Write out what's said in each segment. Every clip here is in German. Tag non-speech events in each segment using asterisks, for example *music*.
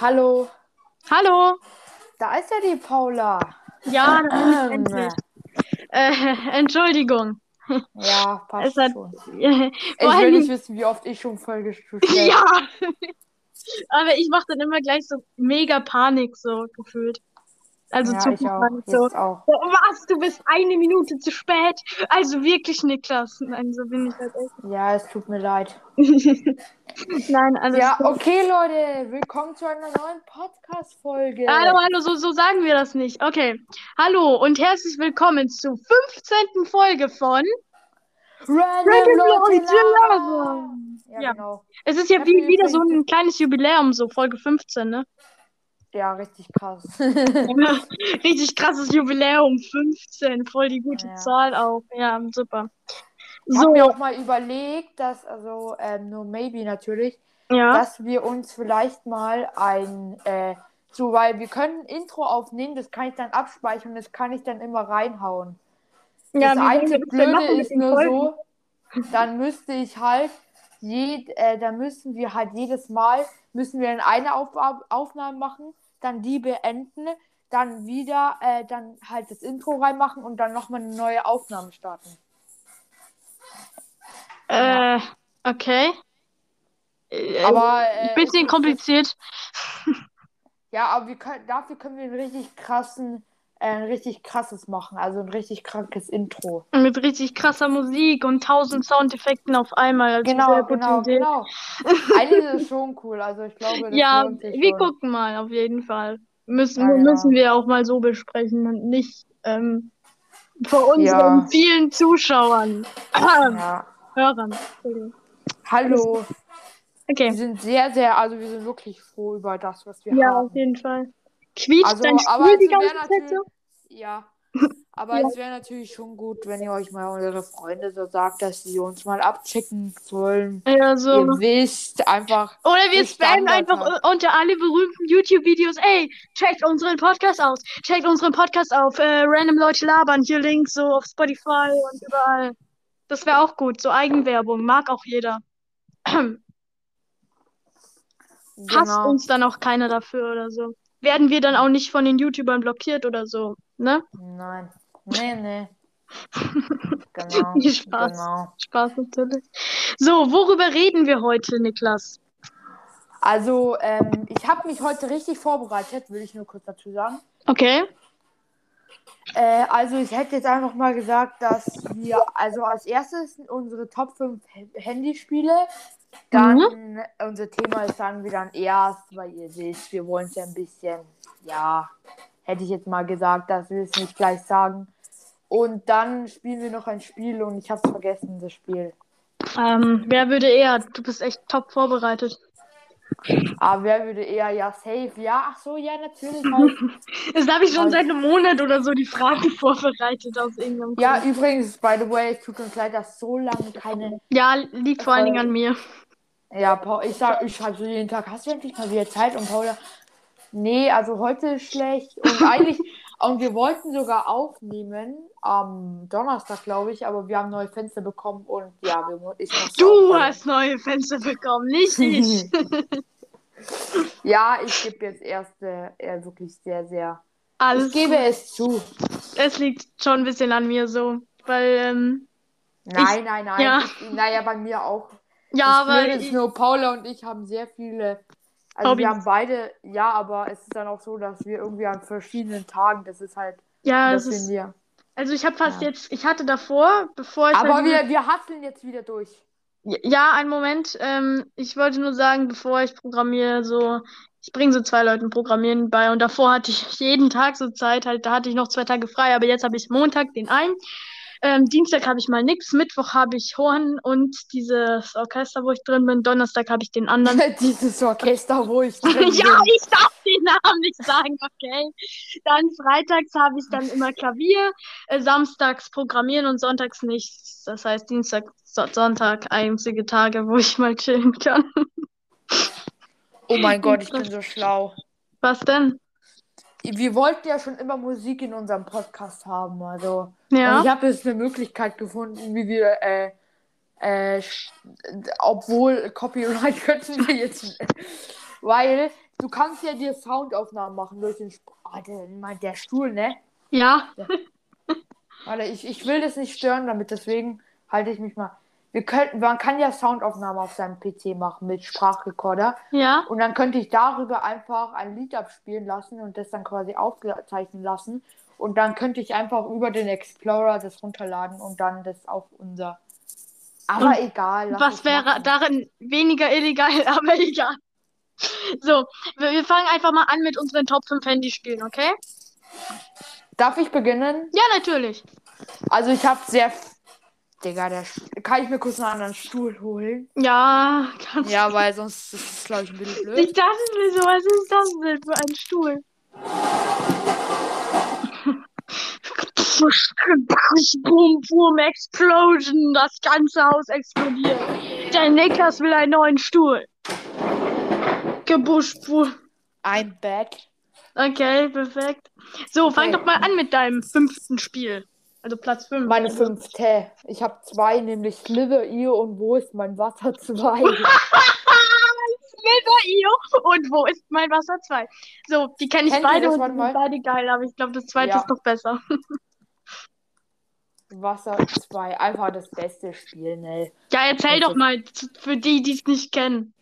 Hallo, Hallo. da ist ja die Paula. Ja, da bin ich Ähm, endlich. Äh, Entschuldigung. Ja, passt hat, schon. *laughs* Ich will nicht wissen, wie oft ich schon Folge gestellt ja. *laughs* Aber ich mache dann immer gleich so mega Panik, so gefühlt. Also Ja, zu so. "Oh, Was, du bist eine Minute zu spät? Also wirklich, Niklas. Nein, so bin ich halt echt. Ja, es tut mir leid. *laughs* Nein, alles Ja, okay, Leute. Willkommen zu einer neuen Podcast-Folge. Hallo, hallo, so, so sagen wir das nicht. Okay. Hallo und herzlich willkommen zur 15. Folge von Random Random Leute. Ja, Ja. genau. Es ist ja wie, wieder so ein kleines Jubiläum, so Folge 15, ne? Ja, richtig krass. *laughs* Richtig krasses Jubiläum, 15, voll die gute Ja. Zahl auch. Ja, super. Ich habe mir auch mal überlegt, dass, also ähm, nur maybe natürlich, ja. dass wir uns vielleicht mal ein, äh, so, weil wir können ein Intro aufnehmen, das kann ich dann abspeichern, das kann ich dann immer reinhauen. Ja, das einzige Blöde machen ist nur Folgen? so, dann müsste ich halt, jed, äh, dann müssen wir halt jedes Mal, müssen wir dann eine Auf Aufnahme machen, dann die beenden, dann wieder, äh, dann halt das Intro reinmachen und dann nochmal eine neue Aufnahme starten. Äh, okay. Äh, Aber, äh, bisschen kompliziert. *laughs* Ja, aber wir können, dafür können wir einen richtig krassen, ein richtig krasses machen, also ein richtig krankes Intro. Mit richtig krasser Musik und tausend Soundeffekten auf einmal. Also Genau, genau, Idee. genau. *laughs* Eigentlich ist es schon cool, also ich glaube, das Ja, wir schon. gucken mal, auf jeden Fall. Müssen, Ja, genau. müssen wir auch mal so besprechen und nicht ähm, vor unseren Ja. vielen Zuschauern. Ja. Hörern. Entschuldigung. Hallo, wir Okay. sind sehr, sehr, also wir sind wirklich froh über das, was wir Ja, haben. auf jeden Fall. Quietscht Also, dein Stuhl die ganze Zeit so? ja, *laughs* aber Ja. es wäre natürlich schon gut, wenn ihr euch mal eure Freunde so sagt, dass sie uns mal abchecken sollen. Ja, so. Ihr wisst einfach, Oder wir spammen einfach u- unter alle berühmten YouTube-Videos. Ey, checkt unseren Podcast aus. Checkt unseren Podcast auf. Äh, Random Leute labern. Hier Links so auf Spotify und überall. Das wäre auch gut. So Eigenwerbung. Mag auch jeder. *clears throat* Hasst genau. uns dann auch keiner dafür oder so. Werden wir dann auch nicht von den YouTubern blockiert oder so. Ne? Nein. Nee, nee. *laughs* Genau. Spaß. Genau. Spaß natürlich. So, worüber reden wir heute, Niklas? Also, ähm, ich habe mich heute richtig vorbereitet, will ich nur kurz dazu sagen. Okay. Äh, also, ich hätte jetzt einfach mal gesagt, dass wir, also als erstes unsere Top 5 H- Handyspiele, dann Mhm. unser Thema ist, sagen wir dann erst, weil ihr wisst, wir wollen es ja ein bisschen, ja, hätte ich jetzt mal gesagt, dass wir es nicht gleich sagen. Und dann spielen wir noch ein Spiel und ich habe es vergessen, das Spiel. Ähm, wer würde eher? Du bist echt top vorbereitet. Aber wer würde eher, ja, safe, ja, ach so, ja, natürlich halt. Das habe ich schon Also- seit einem Monat oder so die Fragen *laughs* vorbereitet aus irgendeinem Ja, Grund. übrigens, by the way, es tut uns leid, dass so lange keine. Ja, liegt vor allen Dingen an mir. Ja, Paul, ich sag, ich schreibe so jeden Tag, hast du endlich mal wieder Zeit? Und Paula, nee, also heute ist schlecht. Und eigentlich, und wir wollten sogar aufnehmen am Donnerstag, glaube ich, aber wir haben neue Fenster bekommen und ja, wir, ich Du hast neue Fenster bekommen, nicht ich. *laughs* ja, ich gebe jetzt erst äh, wirklich sehr, sehr. Alles, Ich gebe es zu. es liegt schon ein bisschen an mir so, weil, ähm, Nein, nein, nein. ja. Ich, naja, bei mir auch. ja, aber ist nur, Paula und ich haben sehr viele. Also Hobbys. wir haben beide, ja, aber es ist dann auch so, dass wir irgendwie an verschiedenen Tagen, das ist halt, ja, das ist, wir. also ich habe fast Ja. jetzt, ich hatte davor, bevor ich Aber halt wir, wir hasseln jetzt wieder durch. Ja, einen Moment. Ähm, ich wollte nur sagen, bevor ich programmiere, so, ich bringe so zwei Leuten Programmieren bei und davor hatte ich jeden Tag so Zeit, halt, da hatte ich noch zwei Tage frei, aber jetzt habe ich Montag den einen. Ähm, Dienstag habe ich mal nix, Mittwoch habe ich Horn und dieses Orchester, wo ich drin bin. Donnerstag habe ich den anderen. *laughs* Dieses Orchester, wo ich *laughs* drin Ja, bin. ich darf den Namen nicht sagen, okay. Dann freitags habe ich dann immer Klavier, äh, samstags Programmieren und sonntags nichts. Das heißt Dienstag, so Sonntag, einzige Tage, wo ich mal chillen kann. Oh mein Gott, ich bin so schlau. Was denn? Wir wollten ja schon immer Musik in unserem Podcast haben, also. Ja. Ich habe jetzt eine Möglichkeit gefunden, wie wir, äh, äh, obwohl Copyright *laughs* könnten wir jetzt, weil du kannst ja dir Soundaufnahmen machen durch den. Oh, der, der Stuhl, ne? Ja. Warte, ich, ich will das nicht stören, damit deswegen halte ich mich mal. Wir könnten, man kann ja Soundaufnahmen auf seinem PC machen mit Sprachrekorder. Ja. Und dann könnte ich darüber einfach ein Lied abspielen lassen und das dann quasi aufzeichnen lassen. Und dann könnte ich einfach über den Explorer das runterladen und dann das auf unser. Aber Und egal. Was wäre machen. darin weniger illegal, *laughs* aber egal. So, wir, wir fangen einfach mal an mit unseren Top 5 Handyspielen, okay? Darf ich beginnen? Ja, natürlich. Also ich habe sehr. Digga, der Sch- kann ich mir kurz einen anderen Stuhl holen? Ja, kannst Ja, weil sonst ist es, glaube ich, ein bisschen blöd. Ich dachte mir so, was ist das denn für ein Stuhl? Boom, boom, Explosion. Das ganze Haus explodiert. Der Niklas will einen neuen Stuhl. Gebusch. I'm back. Okay, perfekt. So, fang Okay. doch mal an mit deinem fünften Spiel. Also Platz 5. Meine fünfte. Ich habe zwei, nämlich Slither.io und Wo ist mein Wasser 2? *laughs* Slither.io und wo ist mein Wasser 2? So, die kenne ich Kennt beide und sind beide geil, aber ich glaube, das zweite Ja. ist noch besser. *laughs* Wasser 2. Einfach das beste Spiel, ne? Ja, erzähl doch mal für die, die es nicht kennen.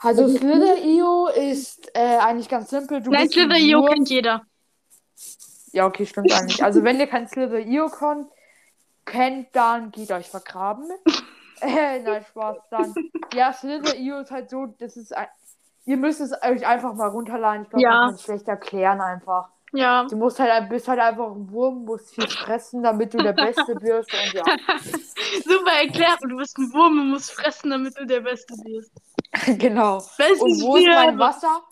Also Slither.io ist äh, eigentlich ganz simpel. Du Nein, Slither.io kennt jeder. Ja, okay, stimmt eigentlich. Also wenn ihr kein Slither.io kon- kennt, dann geht euch vergraben. *laughs* äh, nein, Spaß. Dann. Ja, Slither.io ist halt so, das ist ein... Ihr müsst es euch einfach mal runterladen. Ich glaube, Ja. man kann es schlecht erklären einfach. Ja. Du musst halt, bist halt einfach ein Wurm, musst viel fressen, damit du der Beste wirst und ja. *laughs* Super erklärt. Du bist ein Wurm und musst fressen, damit du der Beste bist. *laughs* genau. Bestes Und wo ist mein. Wasser?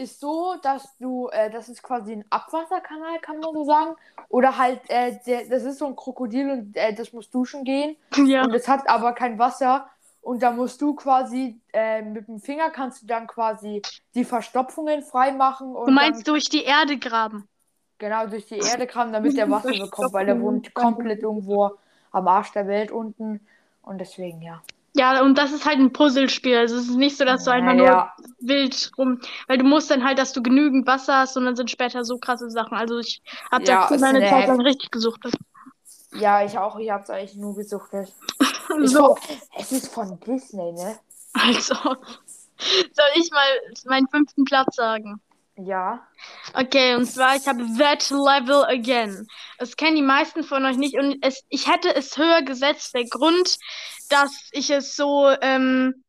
Ist so, dass du, äh, das ist quasi ein Abwasserkanal, kann man so sagen. Oder halt, äh, der, das ist so ein Krokodil und äh, das muss duschen gehen. Ja. Und es hat aber kein Wasser. Und da musst du quasi, äh, mit dem Finger kannst du dann quasi die Verstopfungen freimachen und Du meinst dann durch die Erde graben. genau durch die Erde kramen, damit der Wasser bekommt, weil der wohnt komplett irgendwo am Arsch der Welt unten. Und deswegen, ja. Ja, und das ist halt ein Puzzlespiel. Also es ist nicht so, dass du einfach nur Ja, wild rum. Weil du musst dann halt, dass du genügend Wasser hast und dann sind später so krasse Sachen. Also ich habe Ja, da ist meine eine Zeit lang richtig gesucht. ja, ich auch. Ich hab's eigentlich nur gesuchtet. *laughs* So, es ist von Disney, ne? also. Soll ich mal meinen fünften Platz sagen? Ja. Okay, und zwar, ich habe That Level Again. Das kennen die meisten von euch nicht und es, ich hätte es höher gesetzt. Der Grund, dass ich es so ähm,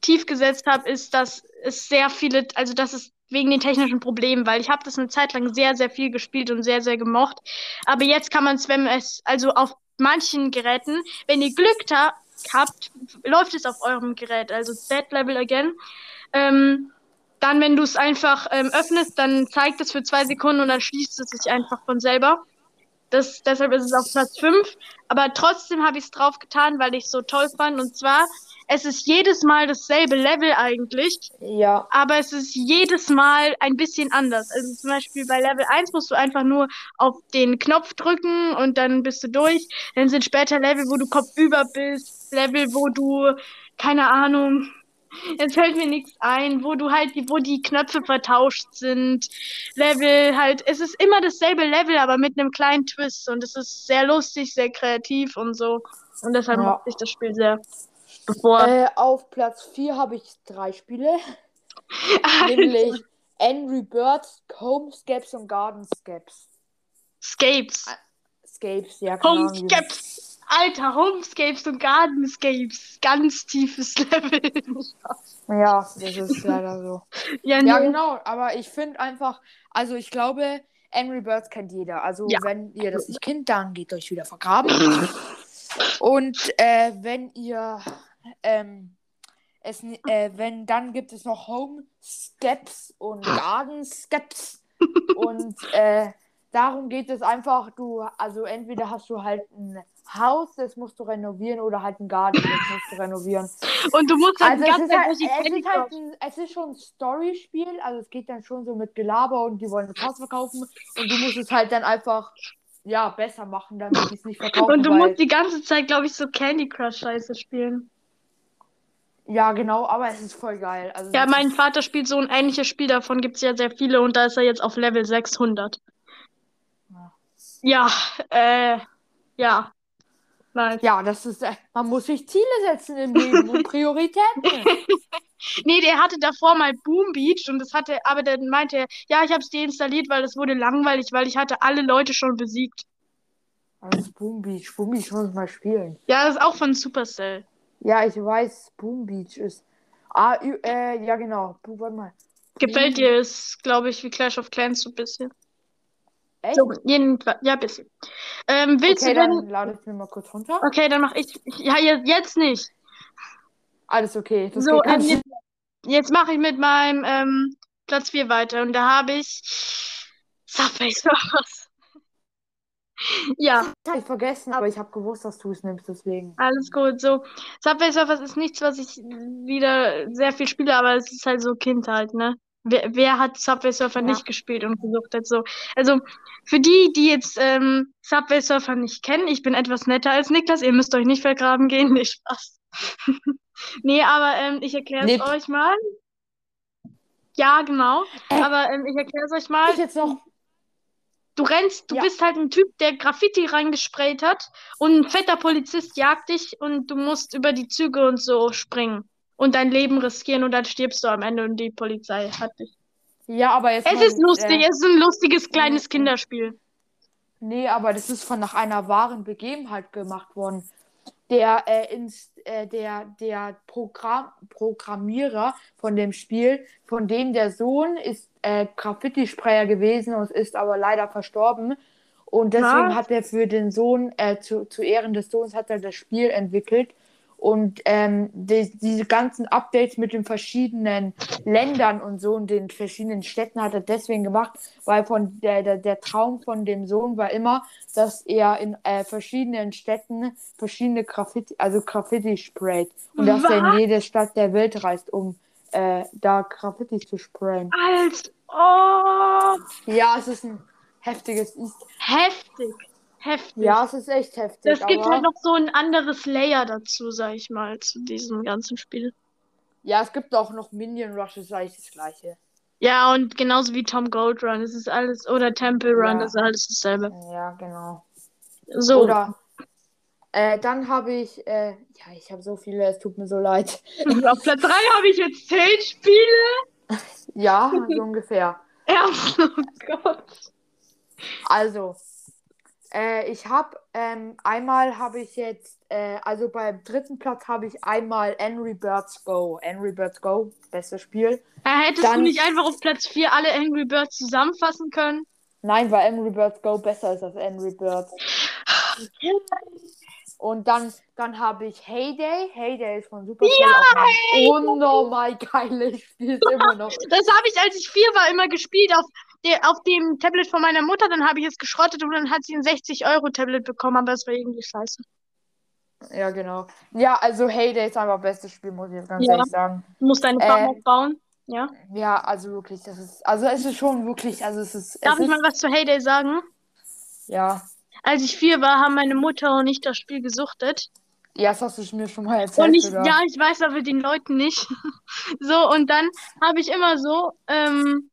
tief gesetzt habe, ist, dass es sehr viele, also dass es wegen den technischen Problemen, weil ich habe das eine Zeit lang sehr, sehr viel gespielt und sehr, sehr gemocht. Aber jetzt kann man es, wenn es, also auf manchen Geräten, wenn ihr Glück ha habt, läuft es auf eurem Gerät, also That Level Again. Ähm, dann, wenn du es einfach ähm, öffnest, dann zeigt es für zwei Sekunden und dann schließt es sich einfach von selber. Das, deshalb ist es auf Platz 5. Aber trotzdem habe ich es drauf getan, weil ich es so toll fand. Und zwar, es ist jedes Mal dasselbe Level eigentlich, Ja. aber es ist jedes Mal ein bisschen anders. Also zum Beispiel bei Level 1 musst du einfach nur auf den Knopf drücken und dann bist du durch. Dann sind später Level, wo du kopfüber bist, Level, wo du, keine Ahnung, jetzt fällt mir nichts ein, wo du halt, wo die Knöpfe vertauscht sind. Level halt, es ist immer dasselbe Level, aber mit einem kleinen Twist und es ist sehr lustig, sehr kreativ und so. Und deshalb Ja. mag ich das Spiel sehr. Bevor. Äh, auf Platz 4 habe ich drei Spiele. *laughs* Nämlich Angry Birds, Homescapes und Gardenscapes. Scapes. Scapes, ja, Homescapes. Alter, Homescapes und Gardenscapes. Ganz tiefes *laughs* Level. Ja, das ist leider so. ja, Ja, nee. genau, aber ich finde einfach, also ich glaube, Angry Birds kennt jeder. Also Ja. wenn ihr das nicht kennt, dann geht euch wieder vergraben. Und äh, wenn ihr ähm, es äh, wenn dann gibt es noch Home Steps und Garden Steps und äh, darum geht es einfach, du also entweder hast du halt ein Haus, das musst du renovieren oder halt einen Garten, das musst du renovieren. *laughs* Und du musst halt Also Zeit halt, es, ist halt ein, es ist schon ein Story-Spiel, also es geht dann schon so mit Gelaber und die wollen das Haus verkaufen und du musst es halt dann einfach ja besser machen, damit die es nicht verkaufen. Und du musst die ganze Zeit, glaube ich, so Candy Crush Scheiße spielen. Ja, genau, aber es ist voll geil. Also, Ja, mein Vater spielt so ein ähnliches Spiel, davon gibt es ja sehr viele und da ist er jetzt auf Level 600. Ja. Ja, äh, ja. Nice. ja, das ist, äh, man muss sich Ziele setzen im Leben und *laughs* Prioritäten. *laughs* Nee, der hatte davor mal Boom Beach und das hatte, aber dann meinte er, ja, ich habe es deinstalliert, weil es wurde langweilig, weil ich hatte alle Leute schon besiegt. Das ist Boom Beach. Boom Beach muss mal spielen. Ja, das ist auch von Supercell. Ja, ich weiß, Boom Beach ist. Ah, äh, ja, genau. Warte mal. Gefällt dir es, glaube ich, wie Clash of Clans so ein bisschen. Echt? So, jedenfalls, ja, ein bisschen. Ähm, willst Okay, du denn. dann lade ich mir mal kurz runter. Okay, dann mach ich. Ja, jetzt, jetzt nicht. Alles okay. Das So, ähm, jetzt, jetzt mache ich mit meinem ähm, Platz 4 weiter und da habe ich Subway Surfers. *laughs* Ja, Hab ich vergessen, aber ich habe gewusst, dass du es nimmst, deswegen. alles gut. So, Subway Surfers ist nichts, was ich wieder sehr viel spiele, aber es ist halt so Kindheit, ne? Wer, wer hat Subway Surfer Ja. nicht gespielt und gesuchtet? So, also für die, die jetzt ähm, Subway Surfer nicht kennen, ich bin etwas netter als Niklas, ihr müsst euch nicht vergraben gehen, nicht Spaß. *laughs* Nee, aber ähm, ich erkläre es Nee. euch mal. Ja, genau. Äh. Aber ähm, ich erkläre es euch mal. Ich jetzt noch. Du rennst, du Ja. bist halt ein Typ, der Graffiti reingesprayt hat und ein fetter Polizist jagt dich und du musst über die Züge und so springen und dein Leben riskieren und dann stirbst du am Ende und die Polizei hat dich. Ja, aber jetzt. Es mal, ist lustig, Äh, es ist ein lustiges kleines. Kinderspiel. nee, aber das ist von nach einer wahren Begebenheit gemacht worden. Der, äh, ins, äh, der, der Programm, Programmierer von dem Spiel, von dem der Sohn ist äh, Graffiti-Sprayer gewesen und ist aber leider verstorben. Und deswegen Was? hat er für den Sohn, äh, zu, zu Ehren des Sohns, hat er das Spiel entwickelt. Und ähm, die, diese ganzen Updates mit den verschiedenen Ländern und so und den verschiedenen Städten hat er deswegen gemacht, weil von der, der, der Traum von dem Sohn war immer, dass er in äh, verschiedenen Städten verschiedene Graffiti, also Graffiti sprayt. Und dass er in jede Stadt der Welt reist, um äh, da Graffiti zu sprayen. Als oh, Ja, es ist ein heftiges heftig, heftig. Ja, es ist echt heftig. Es gibt aber, halt noch so ein anderes Layer dazu, sag ich mal, zu diesem ganzen Spiel. Ja, es gibt auch noch Minion Rush, ist eigentlich das gleiche. Ja, und genauso wie Tom Gold Run, es ist alles, oder Temple Run, Ja. das ist alles dasselbe. Ja, genau. So, Oder äh, dann habe ich, äh, ja, ich habe so viele, es tut mir so leid. *laughs* auf Platz 3 habe ich jetzt 10 Spiele. Ja, so ungefähr. *laughs* Ernst, oh Gott. Also, äh, ich habe ähm, einmal habe ich jetzt, äh, also beim dritten Platz habe ich einmal Angry Birds Go. Angry Birds Go, bestes Spiel. Äh, hättest Dann- du nicht einfach auf Platz 4 alle Angry Birds zusammenfassen können? Nein, weil Angry Birds Go besser ist als Angry Birds. Und dann, dann habe ich Heyday. Heyday ist von Supercell auch ein unnormal geiles *laughs* Spiel ist immer noch. Das habe ich, als ich 4 war, immer gespielt auf, auf dem Tablet von meiner Mutter. Dann habe ich es geschrottet und dann hat sie ein 60-Euro-Tablet bekommen, aber es war irgendwie scheiße. Ja, genau. Ja, also Heyday ist einfach bestes Spiel, muss ich jetzt ganz Ja. ehrlich sagen. Du musst deine Äh, Farm aufbauen. Ja. Ja, also wirklich, das ist, also es ist schon wirklich, also es ist, Darf es ich ist, mal was zu Heyday sagen? ja, Als ich vier war, haben meine Mutter und ich das Spiel gesuchtet. ja, das hast du mir schon mal erzählt, Und ich, sogar. ja, ich weiß aber den Leuten nicht. *laughs* So, und dann habe ich immer so, ähm,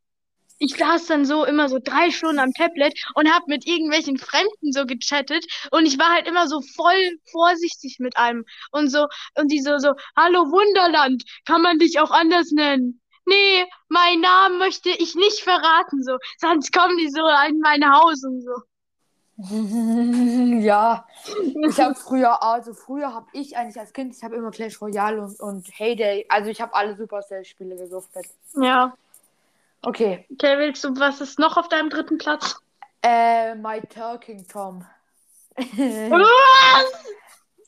ich saß dann so immer so drei Stunden am Tablet und habe mit irgendwelchen Fremden so gechattet und ich war halt immer so voll vorsichtig mit einem und so und die so so Hallo Wunderland, kann man dich auch anders nennen? Nee, meinen Namen möchte ich nicht verraten so, sonst kommen die so in mein Haus und so. *laughs* Ja, ich habe früher, also früher habe ich eigentlich als Kind, ich habe immer Clash Royale und, und Heyday, also ich habe alle Supercell-Spiele gesuchtet. Ja, Okay, okay, willst du, was ist noch auf deinem dritten Platz? äh, My Talking Tom. *laughs* Was?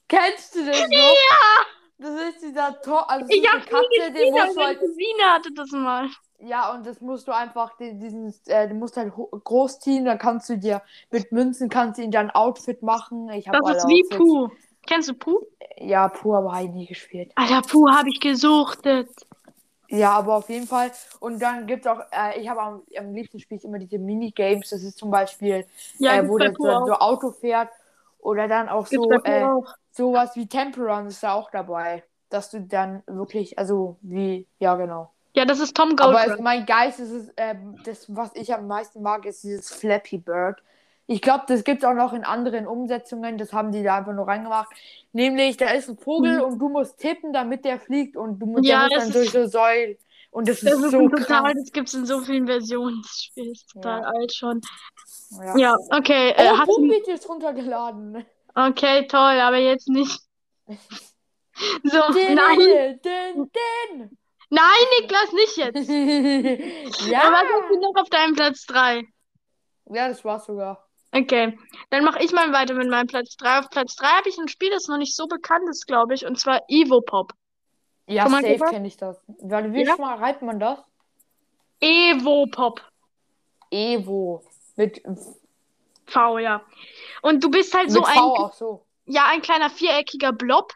Kennst du den noch? Ja! Das ist dieser Tor, also das hab eine Katze, den musst du halt, Cousine hatte das mal. ja, und das musst du einfach, den, diesen, äh, den musst du halt groß ziehen, dann kannst du dir mit Münzen, kannst du ihn dann Outfit machen. Ich habe Das ist wie Outfits. Puh. Kennst du Puh? Ja, Puh, aber habe ich nie gespielt. Alter, Puh habe ich gesuchtet. Ja, aber auf jeden Fall. Und dann gibt es auch, äh, ich habe am, am liebsten spiele ich immer diese Minigames. Das ist zum Beispiel, Ja, äh, wo der Puh so, so Auto fährt. Oder dann auch Gibt's so, äh, auch. sowas wie Temple Run ist da auch dabei. dass du dann wirklich, also wie, ja genau. Ja, das ist Tom Aber Goldberg. es, mein Geist ist es, ähm, das, was ich am meisten mag, ist dieses Flappy Bird. Ich glaube, das gibt es auch noch in anderen Umsetzungen. Das haben die da einfach nur reingemacht. Nämlich, da ist ein Vogel Mhm. und du musst tippen, damit der fliegt und du musst, Ja, dann durch so Säulen. Und das ist Das ist so ein total, das gibt es in so vielen Versionen. Das Spiel ist total Ja. alt schon. Ja. Ja, okay. Äh, Oh, hast du, ist runtergeladen. okay, toll, aber jetzt nicht. *laughs* So, Din, nein, din, din. nein, Niklas, nicht jetzt. *laughs* ja. Aber was hast du noch auf deinem Platz 3? Ja, das war's sogar. Okay, dann mache ich mal weiter mit meinem Platz 3. Auf Platz 3 habe ich ein Spiel, das noch nicht so bekannt ist, glaube ich, und zwar Evopop. Ja, mal safe kenne ich das. Warte, wie Ja. schreibt man das? Evopop. Evo. Mit, V, ja. Und du bist halt mit so V ein, auch so. ja, ein kleiner viereckiger Blob.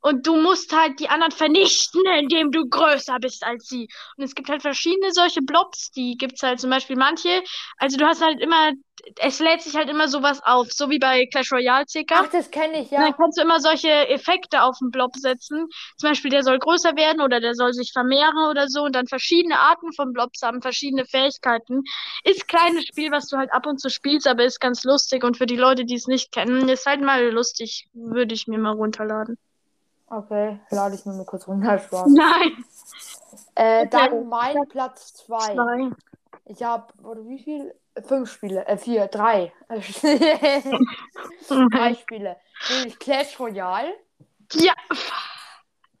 Und du musst halt die anderen vernichten, *laughs* indem du größer bist als sie. Und es gibt halt verschiedene solche Blobs. Die gibt's halt zum Beispiel manche. Also du hast halt immer, es lädt sich halt immer sowas auf. So wie bei Clash Royale circa. Ach, das kenne ich, Und dann ja. kannst du immer solche Effekte auf den Blob setzen. Zum Beispiel, der soll größer werden oder der soll sich vermehren oder so. Und dann verschiedene Arten von Blobs haben verschiedene Fähigkeiten. Ist kleines Spiel, was du halt ab und zu spielst, aber ist ganz lustig. Und für die Leute, die es nicht kennen, ist halt mal lustig. Würde ich mir mal runterladen. Okay, lade ich mir mal kurz runter, *laughs* Spaß. Nein, Äh, dann mein Platz 2. zwei. Ich habe, oder wie viel? Fünf Spiele, äh, vier, drei. *laughs* *laughs* drei Spiele. Nämlich Clash Royale. Ja,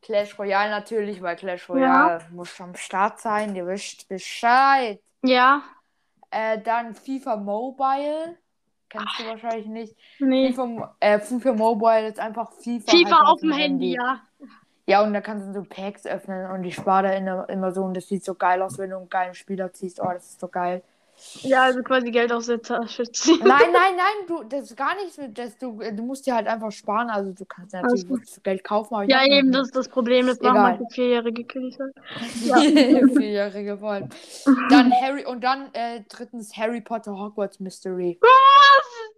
Clash Royale natürlich, weil Clash Royale muss am Start sein. Ihr wisst Bescheid. ja, Äh, dann FIFA Mobile. Kennst du wahrscheinlich nicht. nee. FIFA, äh, FIFA Mobile ist einfach FIFA. FIFA halt auf dem Handy, ja. Ja, und da kannst du so Packs öffnen und ich spare da immer, immer so und das sieht so geil aus, wenn du einen geilen Spieler ziehst. Oh, das ist so geil. Ja, also quasi Geld aus der Tasche ziehen. Nein, nein, *laughs* nein, du, das ist gar nichts mit, das, du, du musst dir halt einfach sparen. Also du kannst ja natürlich für Geld kaufen, aber ich Ja, eben, das ist das Problem. Das machen manche Vierjährige Kiddies halt. *laughs* Vierjährige vor allem. Dann Harry und dann äh, drittens Harry Potter Hogwarts Mystery. *laughs*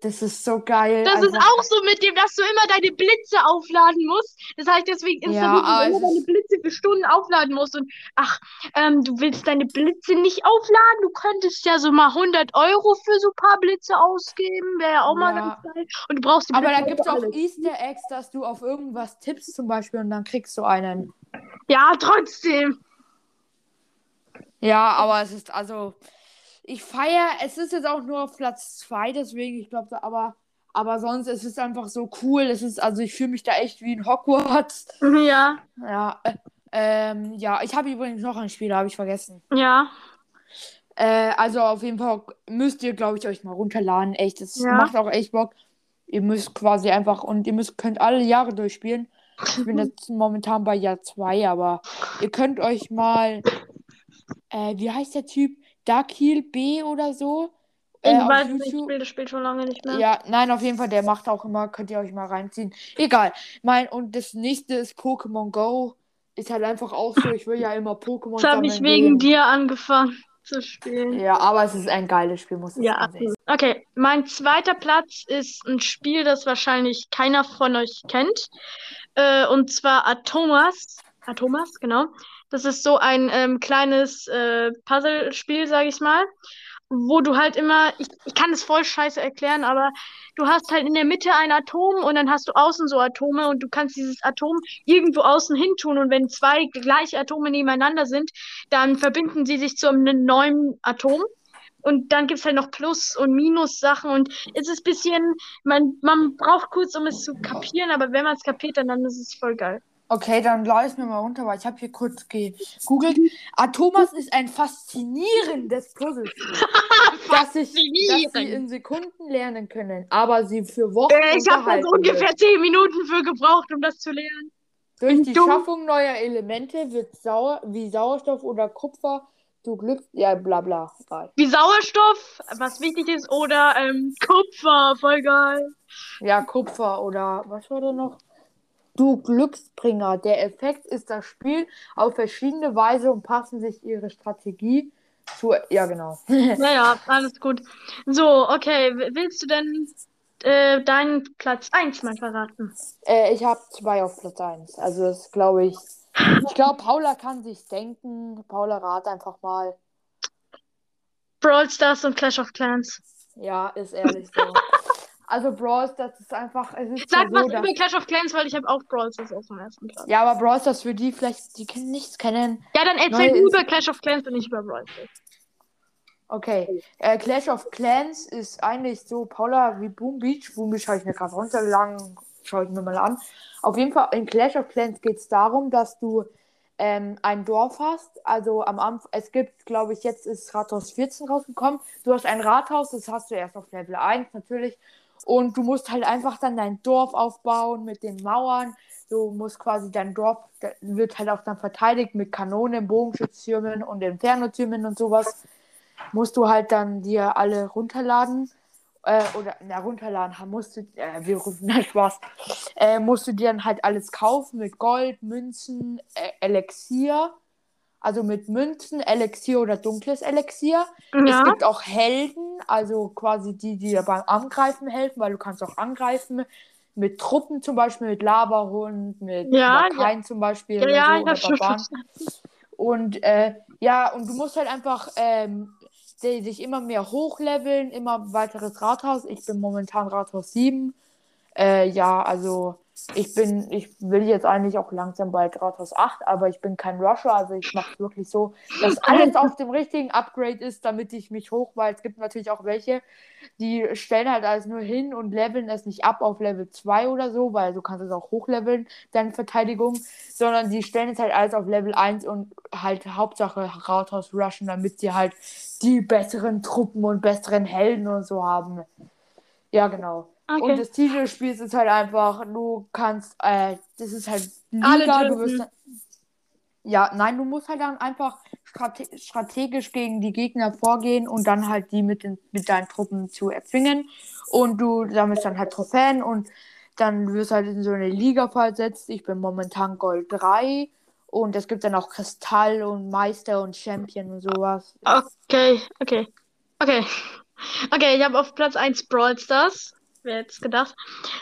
Das ist so geil. Das ist einfach. auch so mit dem, dass du immer deine Blitze aufladen musst. Das heißt, deswegen Ja, installiert aber du es immer deine ist- Blitze für Stunden aufladen musst. Und ach, ähm, du willst deine Blitze nicht aufladen? Du könntest ja so mal 100 Euro für so ein paar Blitze ausgeben. Wäre ja auch mal Ja. ganz geil. Und du brauchst die Aber Blitze da gibt es auch. Easter Eggs, dass du auf irgendwas tippst zum Beispiel und dann kriegst du einen. Ja, trotzdem. Ja, aber es ist also, ich feiere, es ist jetzt auch nur auf Platz 2, deswegen, ich glaube, aber, aber sonst es ist es einfach so cool. Es ist, also ich fühle mich da echt wie in Hogwarts. *laughs* Ja, Ja, äh, ähm, ja, ich habe übrigens noch ein Spiel, habe ich vergessen. ja. Äh, also auf jeden Fall müsst ihr, glaube ich, euch mal runterladen. Echt, es Ja. macht auch echt Bock. Ihr müsst quasi einfach und ihr müsst könnt alle Jahre durchspielen. Ich bin *laughs* jetzt momentan bei Jahr 2, aber ihr könnt euch mal, äh, wie heißt der Typ? Darkhill B oder so? Ich Äh, weiß nicht, ich spiele das Spiel schon lange nicht mehr. Ja, nein, auf jeden Fall, der macht auch immer, könnt ihr euch mal reinziehen. Egal. Mein, und das nächste ist Pokémon Go. Ist halt einfach auch so, ich will ja immer Pokémon Das habe ich wegen gehen. dir angefangen *laughs* zu spielen. Ja, aber es ist ein geiles Spiel, muss ich Ja, ehrlich okay. Mein zweiter Platz ist ein Spiel, das wahrscheinlich keiner von euch kennt. Äh, und zwar Atomas. Atomas, genau. Das ist so ein ähm, kleines äh, Puzzlespiel, sage ich mal, wo du halt immer, ich, ich kann es voll scheiße erklären, aber du hast halt in der Mitte ein Atom und dann hast du außen so Atome und du kannst dieses Atom irgendwo außen hin tun und wenn zwei gleiche Atome nebeneinander sind, dann verbinden sie sich zu einem neuen Atom. Und dann gibt's halt noch Plus- und Minus-Sachen. Und es ist ein bisschen, man, man braucht kurz, um es zu kapieren, aber wenn man es kapiert, dann, dann ist es voll geil. Okay, dann lade ich mir mal runter, weil ich habe hier kurz gegoogelt. Atomas ist ein faszinierendes Puzzlespiel, *laughs* das, sich, das sie in Sekunden lernen können, aber sie für Wochen Äh, ich habe da unterhalten so ungefähr zehn Minuten für gebraucht, um das zu lernen. Durch die dumm. Schaffung neuer Elemente wird Sauer wie Sauerstoff oder Kupfer du Glück ja bla bla. Wie Sauerstoff, was wichtig ist, oder ähm, Kupfer, voll geil. Ja, Kupfer oder was war da noch? Du Glücksbringer. Der Effekt ist das Spiel auf verschiedene Weise und passen sich ihre Strategie zu. Ja, genau. *laughs* Ja, ja, alles gut. So, okay, willst du denn äh, deinen Platz 1 mal verraten? Äh, ich habe zwei auf Platz 1. Also das glaube ich. Ich glaube, Paula kann sich denken. Paula rat einfach mal. Brawl Stars und Clash of Clans. Ja, ist ehrlich so. *laughs* also Brawl Stars ist einfach. Es ist Sag so, was dass- über Clash of Clans, weil ich habe auch Brawl Stars auf dem ersten Platz. Ja, aber Brawl Stars für die vielleicht, die können nichts kennen. Ja, dann erzähl du über Clash of Clans und ich über Brawl Stars. Okay. Äh, Clash of Clans ist eigentlich so Paula wie Boom Beach. Boom Beach habe ich mir gerade runtergeladen. Schaue ich mir mal an. Auf jeden Fall, in Clash of Clans geht es darum, dass du ähm, ein Dorf hast. Also am Anfang, es gibt, glaube ich, jetzt ist Rathaus 14 rausgekommen. Du hast ein Rathaus, das hast du erst auf Level 1 natürlich. Und du musst halt einfach dann dein Dorf aufbauen mit den Mauern. Du musst quasi dein Dorf, wird halt auch dann verteidigt mit Kanonen, Bogenschütztürmen und Inferno-Türmen und sowas. Musst du halt dann dir alle runterladen. Äh, oder na, runterladen musst du, äh, wir rufen *laughs* na Spaß. Äh, musst du dir dann halt alles kaufen mit Gold, Münzen, äh, Elixier. Also mit Münzen, Elixier oder dunkles Elixier. Es Ja. gibt auch Helden, also quasi die, die dir beim Angreifen helfen, weil du kannst auch angreifen mit Truppen zum Beispiel, mit Laberhund, mit Ja, Lakaien zum Beispiel Ja, oder ja, so, verstanden. Und äh, ja, und du musst halt einfach ähm, dich immer mehr hochleveln, immer weiteres Rathaus. Ich bin momentan Rathaus 7. Äh, ja, also ich bin, ich will jetzt eigentlich auch langsam bald Rathaus 8, aber ich bin kein Rusher, also ich mache wirklich so, dass *laughs* alles auf dem richtigen Upgrade ist, damit ich mich hoch, weil es gibt natürlich auch welche, die stellen halt alles nur hin und leveln es nicht ab auf Level 2 oder so, weil du kannst es auch hochleveln, deine Verteidigung, sondern die stellen es halt alles auf Level 1 und halt Hauptsache Rathaus rushen, damit sie halt die besseren Truppen und besseren Helden und so haben. Ja, genau. Und Okay. das Ziel des Spiels ist halt einfach, du kannst, äh, das ist halt Alle Liga, du wirst ja, nein, du musst halt dann einfach strate strategisch gegen die Gegner vorgehen und dann halt die mit, den, mit deinen Truppen zu erzwingen. Und du sammelst dann halt Trophäen und dann wirst halt in so eine Liga versetzt. Ich bin momentan Gold 3 und es gibt dann auch Kristall und Meister und Champion und sowas. Okay, okay. Okay. Okay, ich habe auf Platz 1 Brawl Stars. Wer hätte gedacht?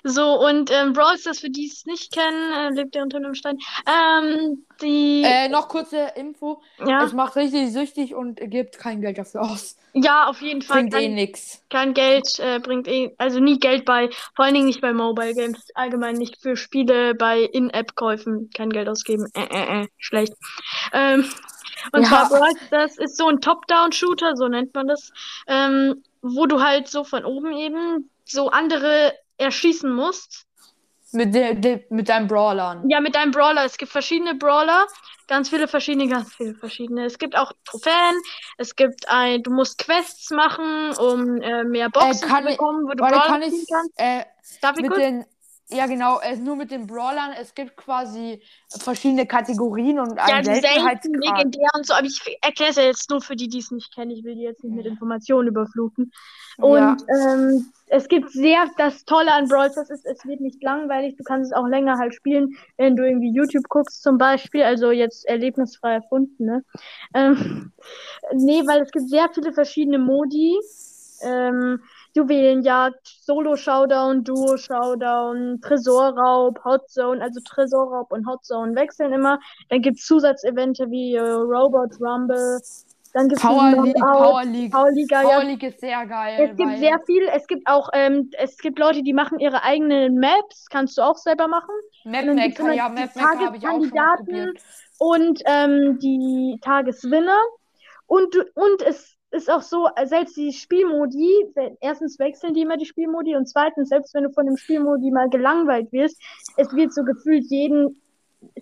So, und ähm, Brawl Stars, für die es nicht kennen, äh, lebt ihr unter einem Stein. Ähm, die. Äh, noch kurze Info. ja, Es macht richtig süchtig und gibt kein Geld dafür aus. ja, auf jeden Fall. Bringt eh Kein, nix. kein Geld, äh, bringt eh, also nie Geld bei, vor allen Dingen nicht bei Mobile Games, allgemein nicht für Spiele bei In-App-Käufen, kein Geld ausgeben. Äh, äh, äh, schlecht. Ähm, und Ja. zwar Brawl Stars ist so ein Top-Down-Shooter, so nennt man das, ähm, wo du halt so von oben eben so andere erschießen musst. Mit, de, de, mit deinen Brawlern. Ja, mit deinem Brawler. Es gibt verschiedene Brawler, ganz viele verschiedene, ganz viele verschiedene. Es gibt auch Trophäen. Es gibt ein, du musst Quests machen, um äh, mehr Boxen kann zu bekommen, wo du Brawler kann ich kannst. äh, Darf ich mit kurz? den. Ja, genau, äh, nur mit den Brawlern. Es gibt quasi verschiedene Kategorien und Ja, einen selten, Seltenheitsgrad. legendär und so, aber ich erkläre es ja jetzt nur für die, die es nicht kennen. Ich will die jetzt nicht mit Ja. Informationen überfluten. Ja. Und ähm, es gibt sehr, das Tolle an Brawl Stars ist, es wird nicht langweilig. Du kannst es auch länger halt spielen, wenn du irgendwie YouTube guckst zum Beispiel. Also jetzt erlebnisfrei erfunden, ne? Ähm, *laughs* nee, weil es gibt sehr viele verschiedene Modi. Ähm, Juwelenjagd, Solo-Showdown, Duo-Showdown, Tresorraub, Hotzone. Also Tresorraub und Hotzone wechseln immer. Dann gibt es Zusatzevente wie äh, Robot Rumble. Dann gibt es Power League, Power Power League. Liga, ja. Power League ist sehr geil. Es gibt sehr viel. Es gibt auch, ähm, es gibt Leute, die machen ihre eigenen Maps. Kannst du auch selber machen. Map gibt's Maker, ja, die Map Maker habe ich auch schon mal Tageskandidaten. probiert. Und ähm, die Tageswinner. Und, und es ist auch so, äh, selbst die Spielmodi, erstens wechseln die immer die Spielmodi und zweitens, selbst wenn du von dem Spielmodi mal gelangweilt wirst, es wird so gefühlt jeden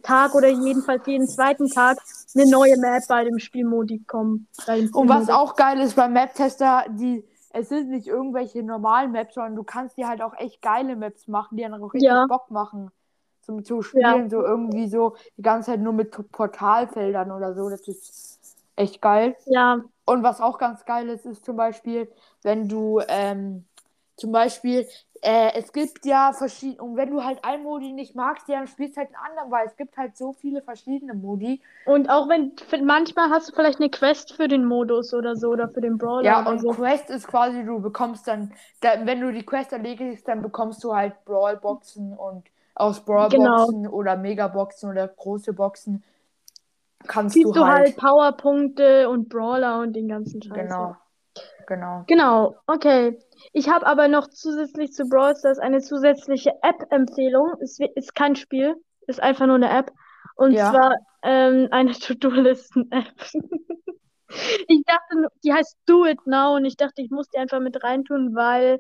Tag oder jedenfalls jeden zweiten Tag eine neue Map bei dem Spielmodi kommen. Dem Und was auch geil ist beim Map-Tester, die, es sind nicht irgendwelche normalen Maps, sondern du kannst dir halt auch echt geile Maps machen, die dann auch richtig Ja. Bock machen zum zu spielen. So irgendwie so die ganze Zeit nur mit Portalfeldern oder so. Das ist echt geil. Ja, Und was auch ganz geil ist, ist zum Beispiel, wenn du ähm, zum Beispiel, äh, es gibt ja verschiedene, und wenn du halt einen Modi nicht magst, ja, dann spielst du halt einen anderen, weil es gibt halt so viele verschiedene Modi. Und auch wenn, manchmal hast du vielleicht eine Quest für den Modus oder so, oder für den Brawler Ja, und so. Quest ist quasi, du bekommst dann, da, wenn du die Quest erledigst, dann bekommst du halt Brawlboxen und aus Brawlboxen oder Megaboxen oder große Boxen kannst Siehst du halt. halt Powerpunkte und Brawler und den ganzen Scheiß. Genau. Genau. Genau, okay. Ich habe aber noch zusätzlich zu Brawl Stars eine zusätzliche App-Empfehlung. Es ist kein Spiel, ist einfach nur eine App. Und Ja. zwar ähm, eine To-Do-Listen-App. *laughs* Ich dachte, die heißt Do It Now und ich dachte, ich muss die einfach mit reintun, weil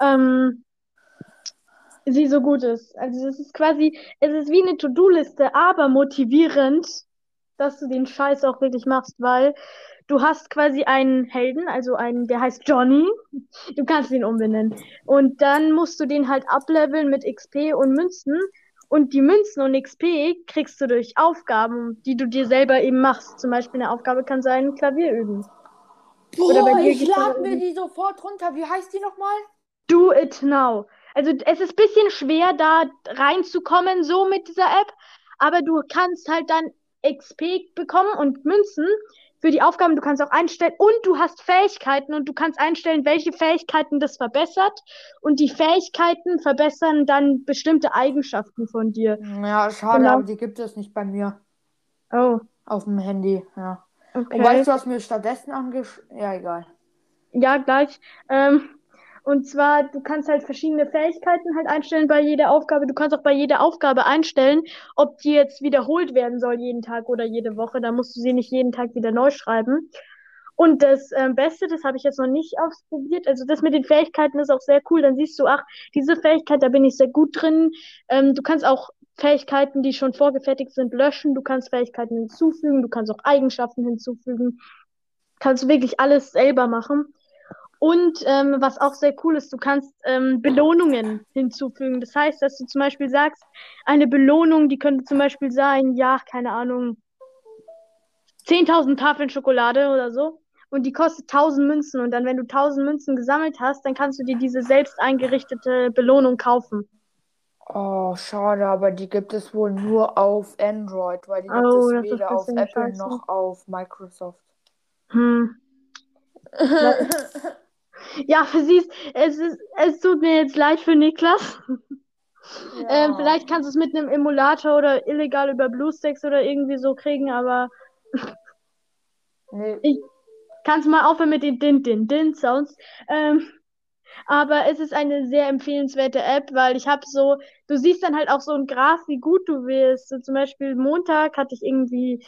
ähm, sie so gut ist. Also es ist quasi, es ist wie eine To-Do-Liste, aber motivierend, dass du den Scheiß auch wirklich machst, weil du hast quasi einen Helden, also einen, der heißt Johnny. Du kannst ihn umbenennen. Und dann musst du den halt ableveln mit XP und Münzen. Und die Münzen und XP kriegst du durch Aufgaben, die du dir selber eben machst. Zum Beispiel eine Aufgabe kann sein, Klavier üben. Oder bei Boah, ich lade mir die sofort runter. Wie heißt die nochmal? Do it now. Also es ist ein bisschen schwer, da reinzukommen, so mit dieser App, aber du kannst halt dann XP bekommen und Münzen für die Aufgaben. Du kannst auch einstellen und du hast Fähigkeiten und du kannst einstellen, welche Fähigkeiten das verbessert und die Fähigkeiten verbessern dann bestimmte Eigenschaften von dir. Ja, schade, Genau. aber die gibt es nicht bei mir Oh, auf dem Handy. Ja. okay. Und weißt du, was mir stattdessen angesch... Ja, egal. Ja, gleich. Ähm, und zwar, du kannst halt verschiedene Fähigkeiten halt einstellen bei jeder Aufgabe. Du kannst auch bei jeder Aufgabe einstellen, ob die jetzt wiederholt werden soll jeden Tag oder jede Woche. Da musst du sie nicht jeden Tag wieder neu schreiben. Und das ähm, Beste, das habe ich jetzt noch nicht ausprobiert. Also das mit den Fähigkeiten ist auch sehr cool. Dann siehst du, ach, diese Fähigkeit, da bin ich sehr gut drin. Ähm, du kannst auch Fähigkeiten, die schon vorgefertigt sind, löschen. Du kannst Fähigkeiten hinzufügen. Du kannst auch Eigenschaften hinzufügen. Kannst du wirklich alles selber machen. Und ähm, was auch sehr cool ist, du kannst ähm, Belohnungen hinzufügen. Das heißt, dass du zum Beispiel sagst, eine Belohnung, die könnte zum Beispiel sein, ja, keine Ahnung, 10.000 Tafeln Schokolade oder so. Und die kostet 1000 Münzen. Und dann, wenn du 1000 Münzen gesammelt hast, dann kannst du dir diese selbst eingerichtete Belohnung kaufen. Oh, schade, aber die gibt es wohl nur auf Android, weil die gibt Oh, es weder auf Apple scheiße. noch auf Microsoft. Hm. *laughs* Ja, siehst, es ist, es tut mir jetzt leid für Niklas. Ähm, Ja. vielleicht kannst du es mit einem Emulator oder illegal über BlueStacks oder irgendwie so kriegen, aber Nee, ich kannst mal aufhören mit den Din Din Din Sounds. Ähm, aber es ist eine sehr empfehlenswerte App, weil ich habe so, du siehst dann halt auch so ein Graph, wie gut du wirst. So zum Beispiel Montag hatte ich irgendwie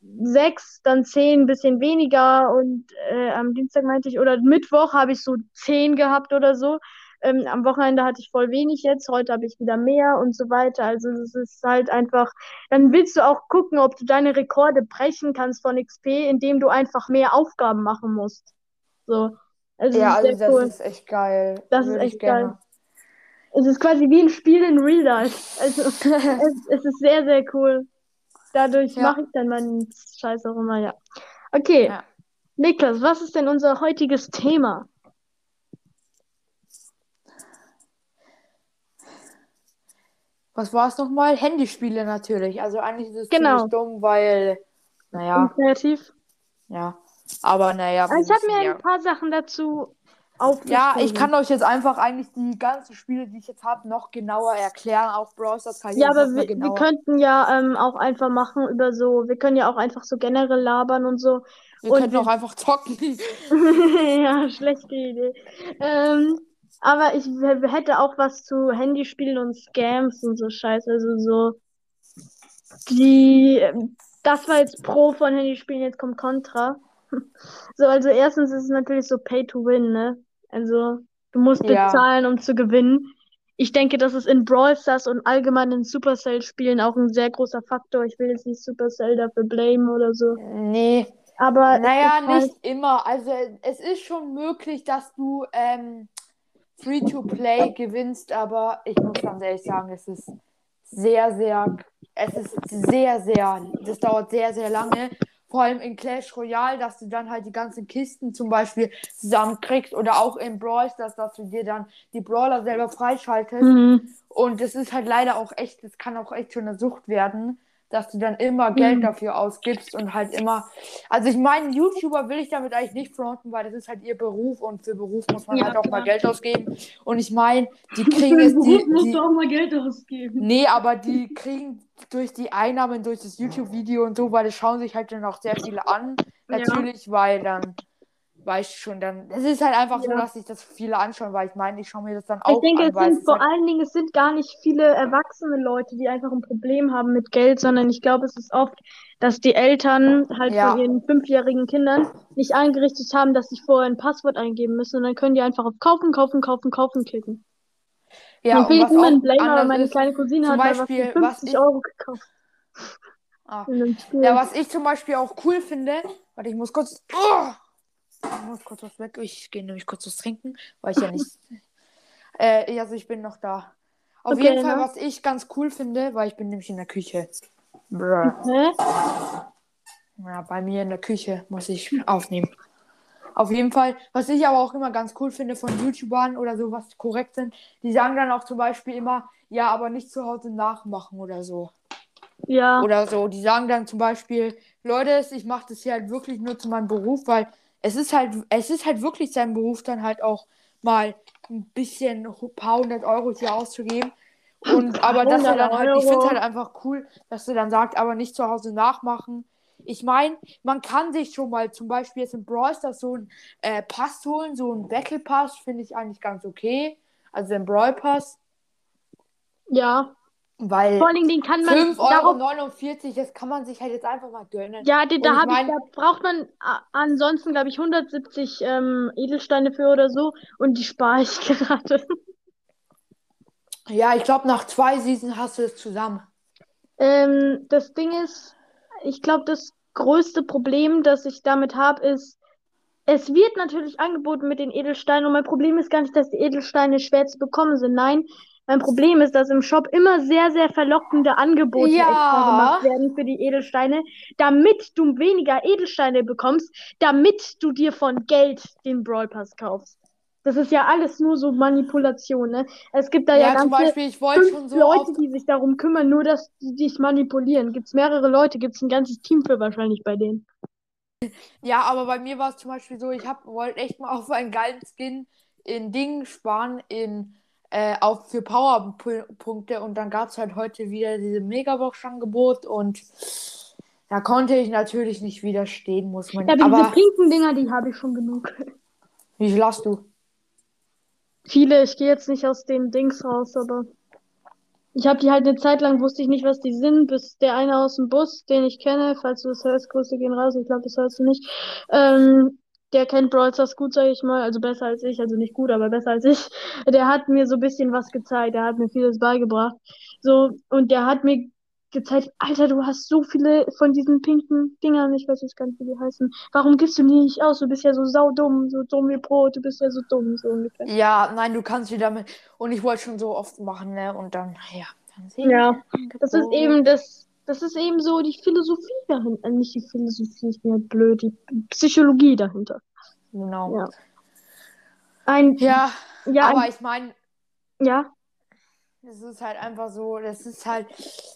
sechs, dann zehn, ein bisschen weniger und äh, am Dienstag meinte ich, oder Mittwoch habe ich so zehn gehabt oder so. Ähm, am Wochenende hatte ich voll wenig jetzt, heute habe ich wieder mehr und so weiter. Also es ist halt einfach, dann willst du auch gucken, ob du deine Rekorde brechen kannst von XP, indem du einfach mehr Aufgaben machen musst. So. Also ja, ist also das cool. ist echt geil. Das ist Würde ich echt gerne. geil. Es ist quasi wie ein Spiel in Real Life. Also *laughs* es, es ist sehr, sehr cool. Dadurch Ja. mache ich dann meinen Scheiß auch immer, ja. Okay. Ja. Niklas, was ist denn unser heutiges Thema? Was war es nochmal? Handyspiele natürlich. Also eigentlich ist es Genau. dumm, weil, naja, Unkreativ. ja. Aber naja, Also ich habe mir ja. ein paar Sachen dazu Ja, ich kann euch jetzt einfach eigentlich die ganzen Spiele, die ich jetzt habe, noch genauer erklären. Auch Browser Stars kann ich Ja, aber wir, wir könnten ja ähm, auch einfach machen über so, wir können ja auch einfach so generell labern und so. Wir und könnten wir- auch einfach zocken. *laughs* Ja, schlechte Idee. Ähm, aber ich hätte auch was zu Handyspielen und Scams und so Scheiße. Also so die, das war jetzt Pro von Handyspielen, jetzt kommt Contra. *laughs* So, also erstens ist es natürlich so Pay to Win, ne? Also du musst Ja. bezahlen, um zu gewinnen. Ich denke, das ist in Brawl Stars und allgemein in Supercell-Spielen auch ein sehr großer Faktor. Ich will jetzt nicht Supercell dafür blamen oder so. Nee, Aber naja, ist halt- nicht immer. Also es ist schon möglich, dass du ähm, Free-to-Play gewinnst, aber ich muss ganz ehrlich sagen, es ist sehr, sehr, es ist sehr, sehr, das dauert sehr, sehr lange. Vor allem in Clash Royale, dass du dann halt die ganzen Kisten zum Beispiel zusammenkriegst oder auch in Brawl Stars, dass du dir dann die Brawler selber freischaltest. Mhm. Und das ist halt leider auch echt, das kann auch echt schon eine Sucht werden, dass du dann immer Geld Mhm. dafür ausgibst und halt immer. Also ich meine, YouTuber will ich damit eigentlich nicht fronten, weil das ist halt ihr Beruf und für Beruf muss man Ja, halt auch mal klar. Geld ausgeben. Und ich meine, die kriegen es, die, musst die, du auch mal Geld ausgeben. Nee, aber die kriegen durch die Einnahmen, durch das YouTube-Video und so, weil das schauen sich halt dann auch sehr viele an. Ja. Natürlich, weil dann, weiß schon, dann, es ist halt einfach so, Ja. dass sich das viele anschauen, weil ich meine, ich schaue mir das dann auch Ich denke, an, es sind ist vor halt, allen Dingen, es sind gar nicht viele erwachsene Leute, die einfach ein Problem haben mit Geld, sondern ich glaube, es ist oft, dass die Eltern halt Ja. von ihren fünfjährigen Kindern nicht eingerichtet haben, dass sie vorher ein Passwort eingeben müssen und dann können die einfach auf Kaufen, Kaufen, Kaufen, Kaufen klicken. ja, Dann will ich was niemanden blamen, aber meine ist, kleine Cousine hat da was für Beispiel, was 50 ich- Euro gekauft ah, ja, was ich zum Beispiel auch cool finde, warte, ich muss kurz, oh, ich muss kurz was weg, ich gehe nämlich kurz was trinken, weil ich ja nicht, *laughs* äh, also ich bin noch da. Auf Okay, jeden Fall, ne? was ich ganz cool finde, weil ich bin nämlich in der Küche. Bruh. Hä? Ja, bei mir in der Küche muss ich aufnehmen. Auf jeden Fall, was ich aber auch immer ganz cool finde von YouTubern oder so, was korrekt sind, die sagen dann auch zum Beispiel immer, ja, aber nicht zu Hause nachmachen oder so. Ja. Oder so. Die sagen dann zum Beispiel, Leute, ich mache das hier halt wirklich nur zu meinem Beruf, weil es ist halt, es ist halt wirklich sein Beruf, dann halt auch mal ein bisschen ein paar hundert Euro hier auszugeben. Und aber dass er 100 dann halt, ich finde es halt einfach cool, dass er dann sagt, aber nicht zu Hause nachmachen. Ich meine, man kann sich schon mal zum Beispiel jetzt im Brawl Stars so einen äh, Pass holen, so einen Battle Pass, finde ich eigentlich ganz okay. Also den Brawl Pass, Ja. Weil Vor Dingen, den kann man 5,49 darauf Euro, das kann man sich halt jetzt einfach mal gönnen. Ja, die, Und da ich hab ich, mein- da braucht man a- ansonsten, glaube ich, 170 ähm, Edelsteine für oder so und die spare ich *laughs* gerade. Ja, ich glaube, nach zwei Seasons hast du es zusammen. Ähm, das Ding ist, ich glaube, das größte Problem, das ich damit habe, ist, es wird natürlich angeboten mit den Edelsteinen und mein Problem ist gar nicht, dass die Edelsteine schwer zu bekommen sind. Nein, mein Problem ist, dass im Shop immer sehr, sehr verlockende Angebote Ja. gemacht werden für die Edelsteine, damit du weniger Edelsteine bekommst, damit du dir von Geld den Brawl Pass kaufst. Das ist ja alles nur so Manipulation, ne? Es gibt da ja Ja, zum ganze Beispiel, fünf so Leute, die sich darum kümmern, nur dass die dich manipulieren. Gibt's mehrere Leute, gibt's ein ganzes Team für wahrscheinlich bei denen. Ja, aber bei mir war es zum Beispiel so, ich wollte echt mal auf einen geilen Skin in Dingen sparen, in, äh, auf, für Powerpunkte und dann gab es halt heute wieder diese Megabox-Angebot und da konnte ich natürlich nicht widerstehen, muss man. Ja, aber diese aber pinken Dinger, die habe ich schon genug. wie viel hast du? Viele, ich gehe jetzt nicht aus den Dings raus, aber ich habe die halt eine Zeit lang, wusste ich nicht, was die sind, bis der eine aus dem Bus, den ich kenne, falls du das hörst, Grüße gehen raus, ich glaube, das hörst du nicht, ähm, der kennt Brawl Stars gut, sage ich mal, also besser als ich, also nicht gut, aber besser als ich. *laughs* Der hat mir so ein bisschen was gezeigt, der hat mir vieles beigebracht. So, und der hat mir gezeigt, Alter, du hast so viele von diesen pinken Dingern, ich weiß jetzt gar nicht, wie die heißen. Warum gibst du die nicht aus? Du bist ja so saudumm, so dumm wie Brot, du bist ja so dumm, so ungefähr. Ja, nein, du kannst wieder mit. Und ich wollte schon so oft machen, ne? Und dann, ja, dann sehen Ja, das ist eben das, das ist eben so die Philosophie dahinter, äh, nicht die Philosophie, ich bin ja blöd, die Psychologie dahinter. Genau. Ja. Ein, Ja, ja, aber ein, ich meine, ja, Es ist halt einfach so, das ist halt,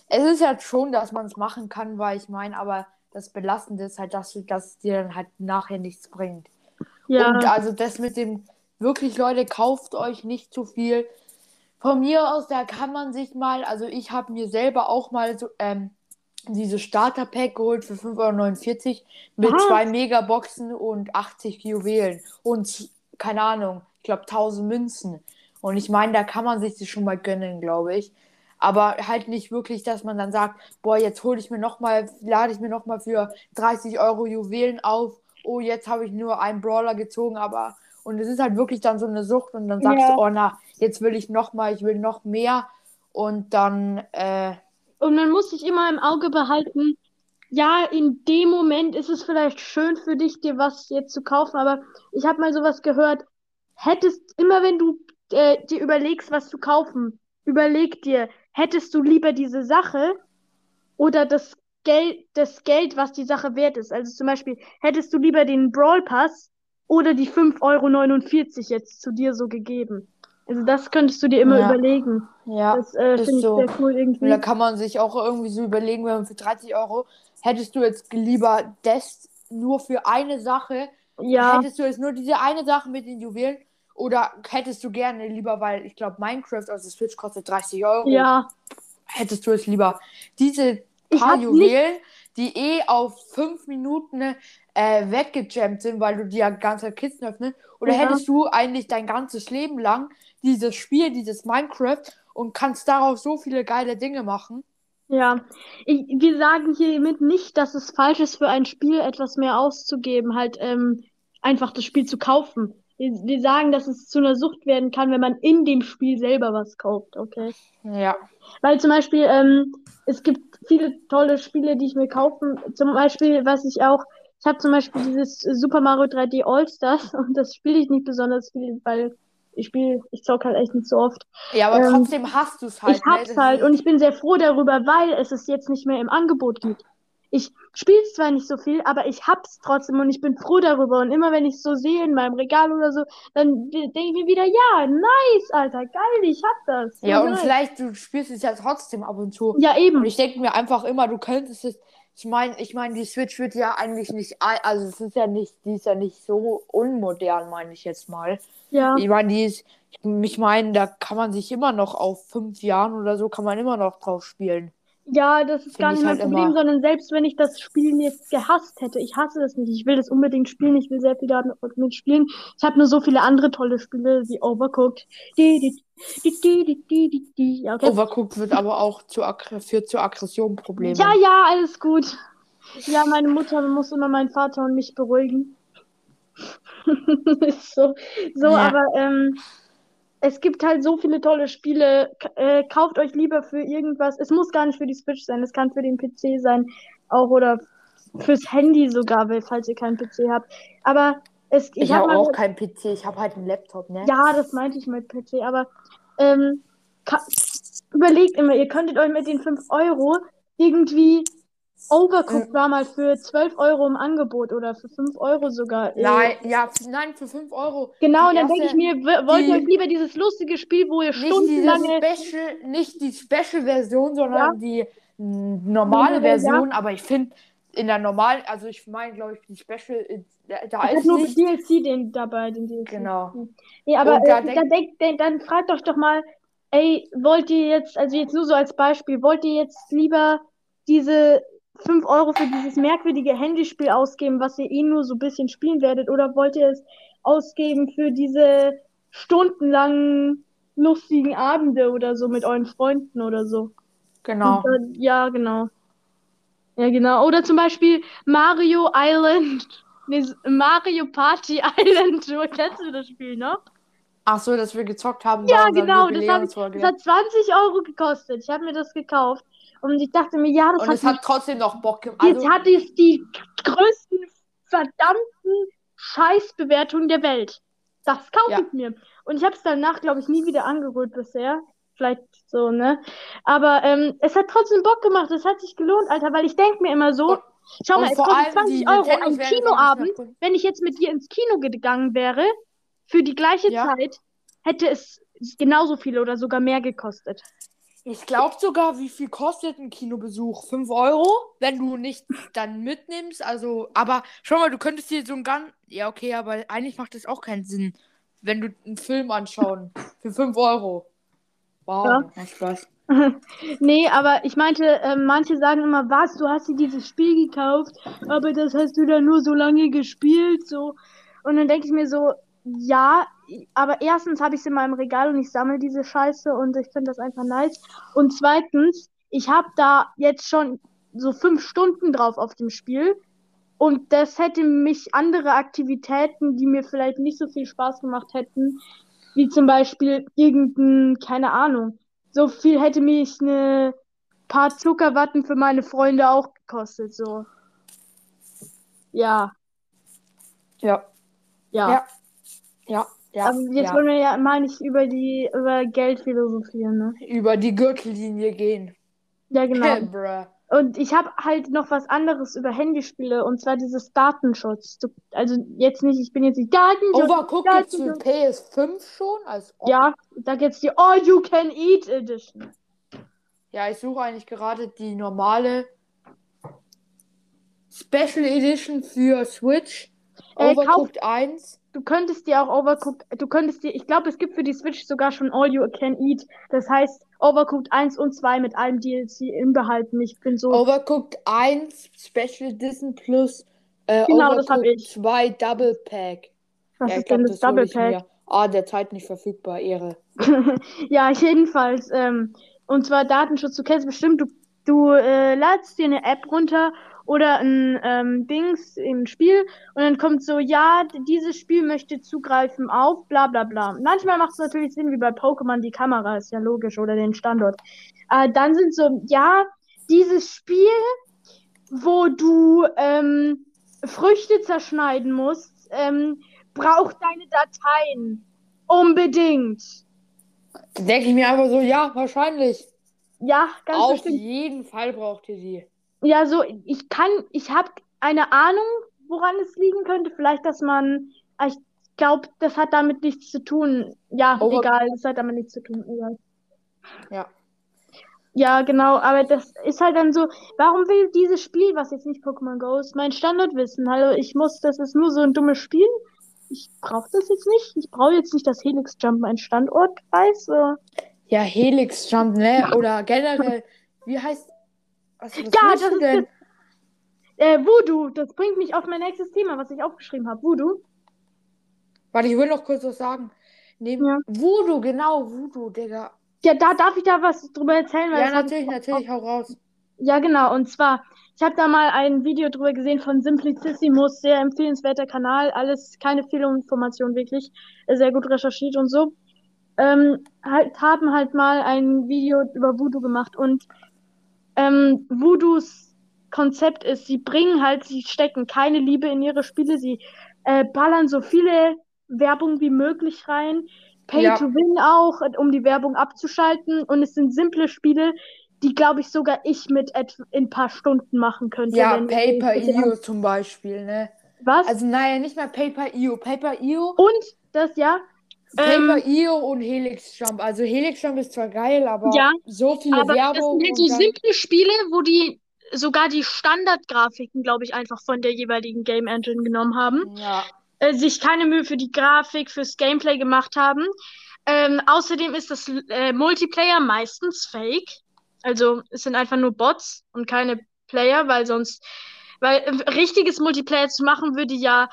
es ist halt schon, dass man es machen kann, weil ich meine, aber das Belastende ist halt, dass, du, dass es dir dann halt nachher nichts bringt. ja, Und also das mit dem, wirklich Leute, kauft euch nicht zu viel. Von mir aus, da kann man sich mal, also ich habe mir selber auch mal so, ähm, diese Starter-Pack geholt für 5,49 Euro mit Was? zwei Megaboxen und 80 Juwelen und keine Ahnung, ich glaube 1000 Münzen. Und ich meine, da kann man sich das schon mal gönnen, glaube ich. Aber halt nicht wirklich, dass man dann sagt, boah, jetzt hole ich mir noch mal, lade ich mir noch mal für 30 Euro Juwelen auf. Oh, jetzt habe ich nur einen Brawler gezogen, aber und es ist halt wirklich dann so eine Sucht und dann sagst Ja. du, oh na, jetzt will ich noch mal, ich will noch mehr und dann äh, Und man muss sich immer im Auge behalten, ja, in dem Moment ist es vielleicht schön für dich, dir was jetzt zu kaufen, aber ich habe mal sowas gehört, hättest immer, wenn du äh, dir überlegst, was zu kaufen, überleg dir, hättest du lieber diese Sache oder das Geld, das Geld, was die Sache wert ist. Also zum Beispiel, hättest du lieber den Brawl Pass oder die 5,49 Euro jetzt zu dir so gegeben? Also das könntest du dir immer Ja. überlegen. Ja, Das äh, ist finde ich so. sehr cool Und irgendwie. da kann man sich auch irgendwie so überlegen, wenn man für 30 Euro, hättest du jetzt lieber das nur für eine Sache, Ja, hättest du jetzt nur diese eine Sache mit den Juwelen oder hättest du gerne lieber, weil ich glaube Minecraft auf der Switch kostet 30 Euro, ja. hättest du es lieber diese paar Juwelen, die eh auf 5 Minuten äh, weggejammt sind, weil du die ja ganze Kisten öffnest, oder Ja. hättest du eigentlich dein ganzes Leben lang dieses Spiel, dieses Minecraft und kannst darauf so viele geile Dinge machen. Ja, ich, wir sagen hiermit nicht, dass es falsch ist, für ein Spiel etwas mehr auszugeben, halt ähm, einfach das Spiel zu kaufen. Wir, wir sagen, dass es zu einer Sucht werden kann, wenn man in dem Spiel selber was kauft, okay? Ja. Weil zum Beispiel, ähm, es gibt viele tolle Spiele, die ich mir kaufen. Zum Beispiel, was ich auch, ich habe zum Beispiel dieses Super Mario 3D All-Stars *laughs* und das spiele ich nicht besonders viel, weil ich spiele, ich zocke halt echt nicht so oft. Ja, aber Ähm, trotzdem hast du es halt. Ich hab's ne? Halt und ich bin sehr froh darüber, weil es es jetzt nicht mehr im Angebot gibt. Ich spiele zwar nicht so viel, aber ich hab's trotzdem und ich bin froh darüber. Und immer wenn ich so sehe in meinem Regal oder so, dann denke ich mir wieder, ja, nice, Alter, geil, ich hab das. Ja, und nice. vielleicht, du spielst es ja trotzdem ab und zu. Ja, Und eben. ich denke mir einfach immer, du könntest es. Ich meine, ich meine, die Switch wird ja eigentlich nicht, al- also es ist ja nicht, die ist ja nicht so unmodern, meine ich jetzt mal. Ja. Ich meine, die ist, ich meine, da kann man sich immer noch auf fünf Jahren oder so, kann man immer noch drauf spielen. Ja, das ist Find gar ich nicht mein halt Problem, immer. sondern selbst wenn ich das Spiel jetzt gehasst hätte, ich hasse das nicht. Ich will das unbedingt spielen, ich will sehr viel damit spielen. Ich habe nur so viele andere tolle Spiele wie Overcooked. Die, die, die. Ja, okay. Overcooked wird aber auch zu, führt zu Aggressionproblemen. Ja, ja, alles gut. Ja, meine Mutter muss immer meinen Vater und mich beruhigen. *laughs* Ist so, so, Ja. aber ähm, es gibt halt so viele tolle Spiele. Äh, kauft euch lieber für irgendwas. Es muss gar nicht für die Switch sein, es kann für den PC sein, auch oder fürs Handy sogar, weil- falls ihr keinen PC habt. Aber es, Ich, ich hab habe mal auch keinen PC, ich habe halt einen Laptop, ne? ja, das meinte ich mit PC, aber ähm, überlegt immer, ihr könntet euch mit den 5 Euro irgendwie Overcooked Mm. war mal für 12 Euro im Angebot oder für 5 Euro sogar. äh, Nein, ja, nein, für 5 Euro. Genau, und Die dann denke ich mir, wollt ihr die- euch lieber dieses lustige Spiel, wo ihr stundenlange. Special, nicht die Special-Version, sondern die mm, normale Ja. Version. Aber ich finde, in der normalen, also ich meine, glaube ich, die Special, äh, da, da ist nur nicht. DLC den, dabei, den DLC. Genau. Nee, aber da äh, denk- dann, denk, denk, dann fragt euch doch mal, ey, wollt ihr jetzt, also jetzt nur so als Beispiel, wollt ihr jetzt lieber diese 5 Euro für dieses merkwürdige Handyspiel ausgeben, was ihr eh nur so ein bisschen spielen werdet, oder wollt ihr es ausgeben für diese stundenlangen lustigen Abende oder so mit euren Freunden oder so? Genau. Dann, ja, genau. Ja, genau. Oder zum Beispiel Mario Island. Nee, Mario Party *laughs* Island. Du kennst du das Spiel, ne? Ach so, dass wir gezockt haben. Ja, genau, das, hab ich, das hat 20 Euro gekostet. Ich habe mir das gekauft. Und ich dachte mir, ja, das Und hat, es hat trotzdem noch Bock gemacht. jetzt Also, hat es die größten verdammten Scheißbewertungen der Welt. Das kaufe Ja. ich mir. Und ich habe es danach, glaube ich, nie wieder angerührt bisher. Vielleicht so, ne? Aber ähm, es hat trotzdem Bock gemacht. Es hat sich gelohnt, Alter, weil ich denke mir immer so, Und- schau mal, und es kostet allem 20 die Euro. Ein Kinoabend, wenn ich jetzt mit dir ins Kino gegangen wäre, für die gleiche Ja. Zeit, hätte es genauso viel oder sogar mehr gekostet. Ich glaube sogar, wie viel kostet ein Kinobesuch? 5 Euro, wenn du nicht dann mitnimmst. Also, aber schau mal, du könntest dir so ein ganz. Ja, okay, aber eigentlich macht das auch keinen Sinn, wenn du einen Film anschauen. Für 5 Euro. Wow, Ja. macht Spaß. *laughs* Nee, aber ich meinte, äh, manche sagen immer, was, du hast dir dieses Spiel gekauft, aber das hast du dann nur so lange gespielt, so. Und dann denke ich mir so, ja, aber erstens habe ich es in meinem Regal und ich sammle diese Scheiße und ich finde das einfach nice. Und zweitens, ich habe da jetzt schon so fünf Stunden drauf auf dem Spiel und das hätte mich andere Aktivitäten, die mir vielleicht nicht so viel Spaß gemacht hätten, wie zum Beispiel irgendein, keine Ahnung, so viel hätte mich eine paar Zuckerwatten für meine Freunde auch gekostet, so. Ja, Ja, ja. Ja. ja, ja. Aber jetzt ja. wollen wir ja mal nicht über die, über Geld philosophieren, ne? Über die Gürtellinie gehen. Ja, genau. Und ich habe halt noch was anderes über Handyspiele und zwar dieses Datenschutz. Also jetzt nicht, ich bin jetzt nicht Datenschutz. Overcooked gibt's für PS5 schon? Als ob- Ja, da gibt's die All You Can Eat Edition. Ja, ich suche eigentlich gerade die normale Special Edition für Switch. Äh, Overcooked 1. Du könntest dir auch Overcooked, du könntest dir, ich glaube, es gibt für die Switch sogar schon All You Can Eat. Das heißt Overcooked 1 und 2 mit allem DLC inbehalten. Ich bin so. Overcooked 1 Special Edition plus äh, Genau, das hab Overcooked ich. 2 Double Pack. was ja, ist glaub, denn das hol Double Pack? Ah, derzeit nicht verfügbar, Ehre. *laughs* Ja, jedenfalls. Ähm, und zwar Datenschutz. Du kennst bestimmt, du, du äh, ladst dir eine App runter oder ein ähm, Dings im Spiel und dann kommt so, ja, dieses Spiel möchte zugreifen auf bla bla bla. Manchmal macht es natürlich Sinn, wie bei Pokémon, die Kamera ist ja logisch oder den Standort. Äh, dann sind so, ja, dieses Spiel, wo du ähm, Früchte zerschneiden musst, ähm, braucht deine Dateien. Unbedingt. Denke ich mir einfach so, ja, wahrscheinlich. Ja, ganz Auf bestimmt. jeden Fall braucht ihr die. Ja, so, ich kann, ich habe eine Ahnung, woran es liegen könnte. Vielleicht, dass man, ah, ich glaube, das hat damit nichts zu tun. Ja, Over- egal, das hat damit nichts zu tun. Egal. Ja. Ja, genau, aber das ist halt dann so, warum will dieses Spiel, was jetzt nicht Pokémon Go ist, mein Standort wissen? Hallo, ich muss, das ist nur so ein dummes Spiel. Ich brauche das jetzt nicht. Ich brauche jetzt nicht, dass Helix Jump mein Standort weiß. So. Ja, Helix Jump, ne? Oder generell, wie heißt. Was, was Ja, das ist denn? Äh, Voodoo, das bringt mich auf mein nächstes Thema, was ich aufgeschrieben habe. Voodoo. Warte, ich will noch kurz was sagen. Neben Ja. Voodoo, genau, Voodoo, Digga. Ja, da darf ich da was drüber erzählen, weil Ja, das natürlich, ich- natürlich, hau raus. Ja, genau. Und zwar, ich habe da mal ein Video drüber gesehen von Simplicissimus, sehr empfehlenswerter Kanal. Alles keine Fehlinformation, wirklich. Äh, Sehr gut recherchiert und so. Ähm, halt, haben halt mal ein Video über Voodoo gemacht und ähm, Voodoos Konzept ist, sie bringen halt, sie stecken keine Liebe in ihre Spiele, sie äh, ballern so viele Werbung wie möglich rein. Pay Ja. to win auch, äh, um die Werbung abzuschalten. Und es sind simple Spiele, die, glaube ich, sogar ich mit in ein paar Stunden machen könnte. Ja, wenn- Paper wenn- EO zum Beispiel, ne? Was? Also, naja, nicht mal Paper EO. Paper EO, und das, ja, Paper ähm, EO und Helix Jump. Also, Helix Jump ist zwar geil, aber Ja, so viele aber das Werbung. sind halt so simple Spiele, wo die sogar die Standardgrafiken, glaube ich, einfach von der jeweiligen Game Engine genommen haben. Ja, äh, sich keine Mühe für die Grafik, fürs Gameplay gemacht haben. Ähm, außerdem ist das äh, Multiplayer meistens fake. Also es sind einfach nur Bots und keine Player, weil sonst, weil äh, richtiges Multiplayer zu machen würde ja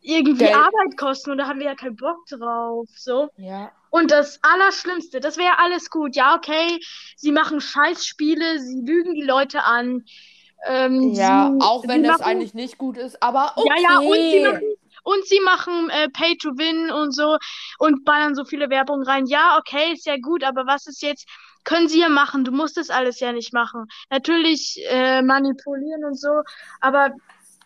irgendwie Geld. Arbeit kosten und da haben wir ja keinen Bock drauf. So. ja. Und das Allerschlimmste, das wäre alles gut. Ja, okay, sie machen Scheißspiele, sie lügen die Leute an. Ähm, Ja, sie, auch wenn das machen, eigentlich nicht gut ist, aber okay. ja, ja, und sie machen, und sie machen äh, Pay to Win und so und ballern so viele Werbung rein. Ja, okay, ist ja gut, aber was ist jetzt, können sie ja machen, du musst das alles ja nicht machen. Natürlich äh, manipulieren und so, aber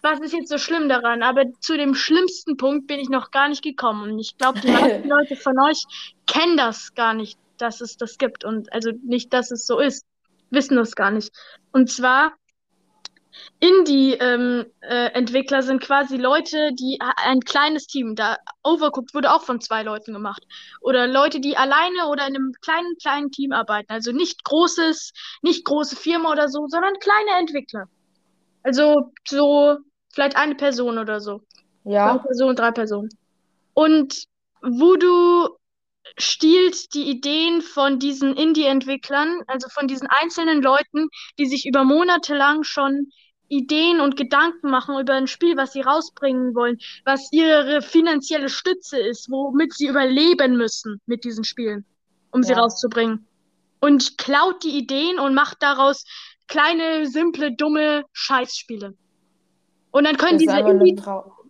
was ist jetzt so schlimm daran? Aber zu dem schlimmsten Punkt bin ich noch gar nicht gekommen und ich glaube, die meisten *laughs* Leute von euch kennen das gar nicht, dass es das gibt und also nicht, dass es so ist, wissen das gar nicht. Und zwar Indie-Entwickler sind quasi Leute, die ein kleines Team, da Overcooked wurde auch von zwei Leuten gemacht. Oder Leute, die alleine oder in einem kleinen, kleinen Team arbeiten. Also nicht großes, nicht große Firma oder so, sondern kleine Entwickler. Also so vielleicht eine Person oder so. Zwei Ja, Personen, drei Personen. Und Voodoo stiehlt die Ideen von diesen Indie-Entwicklern, also von diesen einzelnen Leuten, die sich über Monate lang schon Ideen und Gedanken machen über ein Spiel, was sie rausbringen wollen, was ihre finanzielle Stütze ist, womit sie überleben müssen mit diesen Spielen, um sie Ja. rauszubringen. Und klaut die Ideen und macht daraus kleine, simple, dumme Scheißspiele. Und dann können diese Indie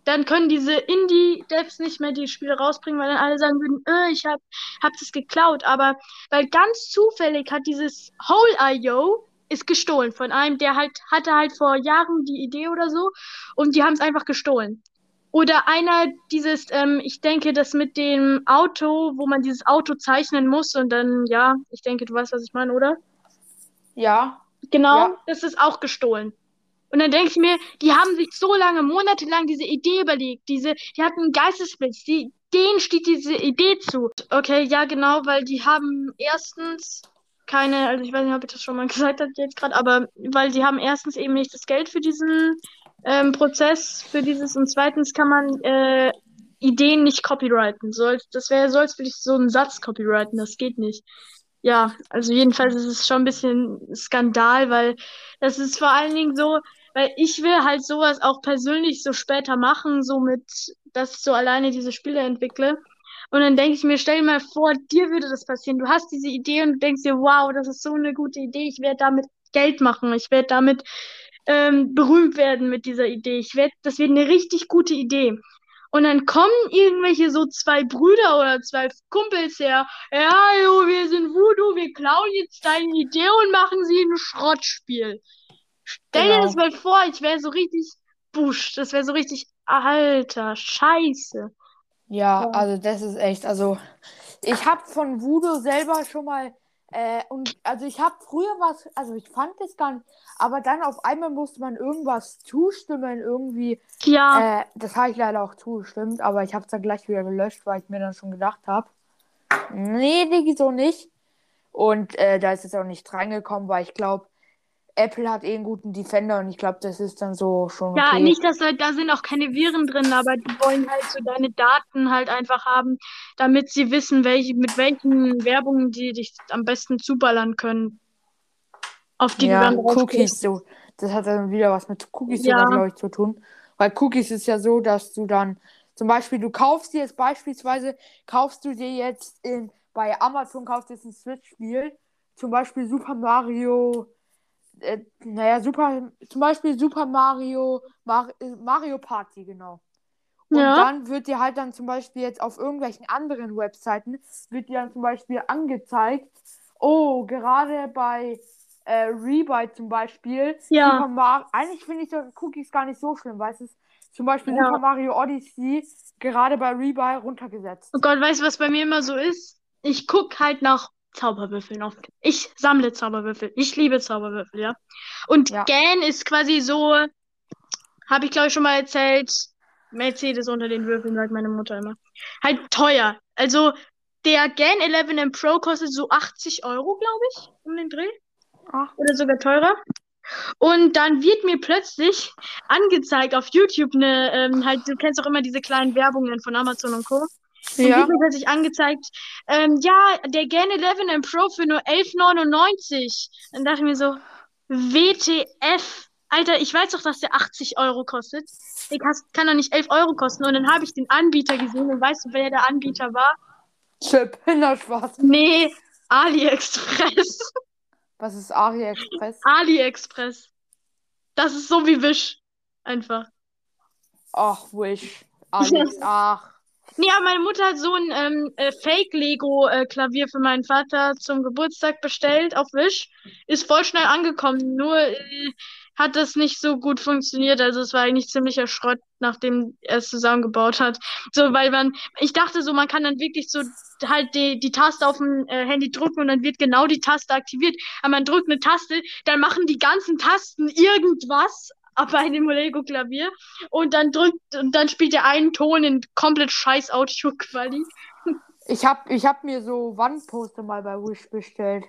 dann können diese Indie-Devs nicht mehr die Spiele rausbringen, weil dann alle sagen würden, äh, ich hab, hab das geklaut. Aber weil ganz zufällig hat dieses Hole.io ist gestohlen von einem, der halt hatte halt vor Jahren die Idee oder so und die haben es einfach gestohlen. Oder einer dieses, ähm, ich denke, das mit dem Auto, wo man dieses Auto zeichnen muss und dann, ja, ich denke, du weißt, was ich meine, oder? Ja, Genau, Ja. das ist auch gestohlen. Und dann denke ich mir, die haben sich so lange, monatelang diese Idee überlegt, diese, die hatten einen Geistesblitz, die, denen steht diese Idee zu. Okay, ja, genau, weil die haben erstens keine, also ich weiß nicht, ob ich das schon mal *laughs* gesagt habe jetzt gerade, aber weil die haben erstens eben nicht das Geld für diesen ähm, Prozess, für dieses, und zweitens kann man äh, Ideen nicht copyrighten. So, als- das wäre so, als würde ich so einen Satz copyrighten, das geht nicht. Ja, also jedenfalls ist es schon ein bisschen Skandal, weil das ist vor allen Dingen so, weil ich will halt sowas auch persönlich so später machen, so mit, dass ich so alleine diese Spiele entwickle. Und dann denke ich mir, stell dir mal vor, dir würde das passieren. Du hast diese Idee und denkst dir, wow, das ist so eine gute Idee. Ich werde damit Geld machen. Ich werde damit ähm, berühmt werden mit dieser Idee. Ich werde, das wird eine richtig gute Idee. Und dann kommen irgendwelche so zwei Brüder oder zwei Kumpels her. Ja, jo, wir sind Voodoo, wir klauen jetzt deine Idee und machen sie ein Schrottspiel. Stell dir Genau. das mal vor, ich wäre so richtig Busch. Das wäre so richtig, alter, scheiße. Ja, Ja. also das ist echt, also ich habe von Voodoo selber schon mal, äh, und also ich habe früher was, also ich fand es gar nicht, aber dann auf einmal musste man irgendwas zustimmen, irgendwie, Ja, äh, das habe ich leider auch zugestimmt, aber ich habe es dann gleich wieder gelöscht, weil ich mir dann schon gedacht habe, nee, Digi, so nicht. Und äh, da ist es auch nicht reingekommen, weil ich glaube, Apple hat eh einen guten Defender und ich glaube, das ist dann so schon ja, okay. nicht, dass da, da sind auch keine Viren drin, aber die wollen halt so deine Daten halt einfach haben, damit sie wissen, welche, mit welchen Werbungen die dich am besten zuballern können. Auf die du Ja, dann. Cookies, so. Das hat dann wieder was mit Cookies Ja. glaube ich, zu tun. Weil Cookies ist ja so, dass du dann, zum Beispiel, du kaufst dir jetzt beispielsweise, kaufst du dir jetzt in, bei Amazon kaufst du jetzt ein Switch-Spiel, zum Beispiel Super Mario, äh, naja, Super, zum Beispiel Super Mario, Mar äh, Mario Party, genau. Und Ja. dann wird dir halt dann zum Beispiel jetzt auf irgendwelchen anderen Webseiten, wird dir dann zum Beispiel angezeigt, oh, gerade bei äh, Rebuy zum Beispiel, Ja. Super Mario, eigentlich finde ich so Cookies gar nicht so schlimm, weil es ist zum Beispiel Ja. Super Mario Odyssey gerade bei Rebuy runtergesetzt. Oh Gott, weißt du, was bei mir immer so ist? Ich guck halt nach Zauberwürfeln oft. Ich sammle Zauberwürfel. Ich liebe Zauberwürfel, ja. Und Ja. Gan ist quasi so, habe ich glaube ich schon mal erzählt, Mercedes unter den Würfeln, sagt meine Mutter immer. Halt teuer. Also der Gan 11 M Pro kostet so 80 Euro, glaube ich, um den Dreh. Ach. Oder sogar teurer. Und dann wird mir plötzlich angezeigt auf YouTube eine, ähm, halt, du kennst auch immer diese kleinen Werbungen von Amazon und Co. Und Ja. wird mir plötzlich angezeigt, ähm, ja, der Gan 11 M Pro für nur 11,99. Dann dachte ich mir so, WTF. Alter, ich weiß doch, dass der 80 Euro kostet. Der kann, doch nicht 11 Euro kosten. Und dann habe ich den Anbieter gesehen und weißt du, wer der Anbieter war? Chip, *laughs* Hinterschwarz. Nee, AliExpress. Was ist AliExpress? AliExpress. Das ist so wie Wish. Einfach. Ach, Wish. Alex, *laughs* ach. Nee, aber meine Mutter hat so ein ähm, äh, Fake-Lego-Klavier für meinen Vater zum Geburtstag bestellt auf Wish. Ist voll schnell angekommen, nur äh, hat das nicht so gut funktioniert. Also es war eigentlich ziemlicher Schrott, nachdem er es zusammengebaut hat. So, weil man, ich dachte so, man kann dann wirklich so halt die, die Taste auf dem äh, Handy drücken und dann wird genau die Taste aktiviert. Aber man drückt eine Taste, dann machen die ganzen Tasten irgendwas bei dem Lego-Klavier und dann drückt und dann spielt er einen Ton in komplett scheiß Audio-Quali. *laughs* Ich hab, ich hab mir so Wandposter mal bei Wish bestellt.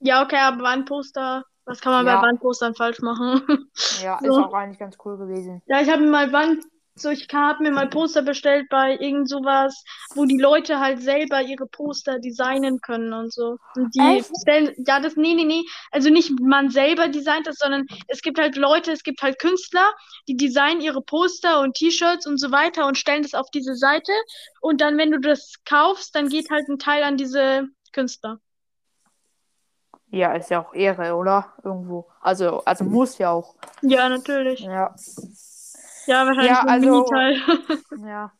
Ja, okay, aber Wandposter, was kann man Ja. bei Wandpostern falsch machen? *laughs* Ja, So. ist auch eigentlich ganz cool gewesen. Ja, ich habe mir mal Wand, so ich habe mir mal Poster bestellt bei irgend sowas, wo die Leute halt selber ihre Poster designen können und so. Und die Echt? stellen, ja, das, nee, nee, nee, also nicht man selber designt das, sondern es gibt halt Leute, es gibt halt Künstler, die designen ihre Poster und T-Shirts und so weiter und stellen das auf diese Seite. Und dann, wenn du das kaufst, dann geht halt ein Teil an diese Künstler. Ja, ist ja auch Ehre, oder? Irgendwo. Also, also muss ja auch. Ja, natürlich. Ja. Ja, wahrscheinlich Ja, also-. *laughs* Ja.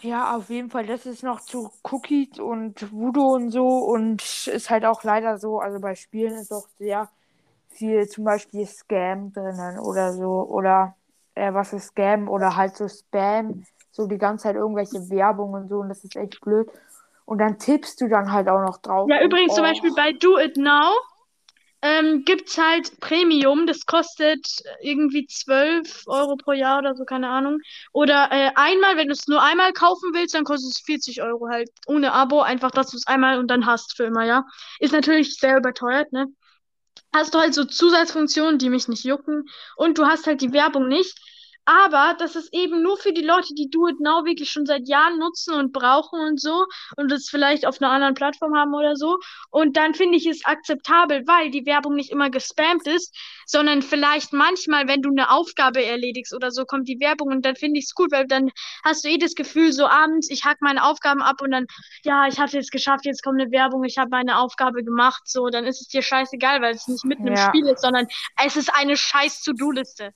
Ja, auf jeden Fall, das ist noch zu Cookies und Voodoo und so und ist halt auch leider so, also bei Spielen ist auch sehr viel zum Beispiel Scam drinnen oder so oder äh, was ist Scam oder halt so Spam, so die ganze Zeit irgendwelche Werbung und so und das ist echt blöd. Und dann tippst du dann halt auch noch drauf. Ja, und, übrigens zum oh, Beispiel bei Do It Now ähm, gibt's halt Premium, das kostet irgendwie 12 Euro pro Jahr oder so, keine Ahnung. Oder äh, einmal, wenn du es nur einmal kaufen willst, dann kostet es 40 Euro halt ohne Abo, einfach, dass du es einmal und dann hast für immer, ja. Ist natürlich sehr überteuert, ne? Hast du halt so Zusatzfunktionen, die mich nicht jucken und du hast halt die Werbung nicht. Aber das ist eben nur für die Leute, die Do It Now wirklich schon seit Jahren nutzen und brauchen und so und es vielleicht auf einer anderen Plattform haben oder so. Und dann finde ich es akzeptabel, weil die Werbung nicht immer gespammt ist, sondern vielleicht manchmal, wenn du eine Aufgabe erledigst oder so, kommt die Werbung und dann finde ich es gut, weil dann hast du eh das Gefühl, so abends, ich hack meine Aufgaben ab und dann, ja, ich habe es geschafft, jetzt kommt eine Werbung, ich habe meine Aufgabe gemacht, so, dann ist es dir scheißegal, weil es nicht mitten im Ja. Spiel ist, sondern es ist eine scheiß To-Do-Liste.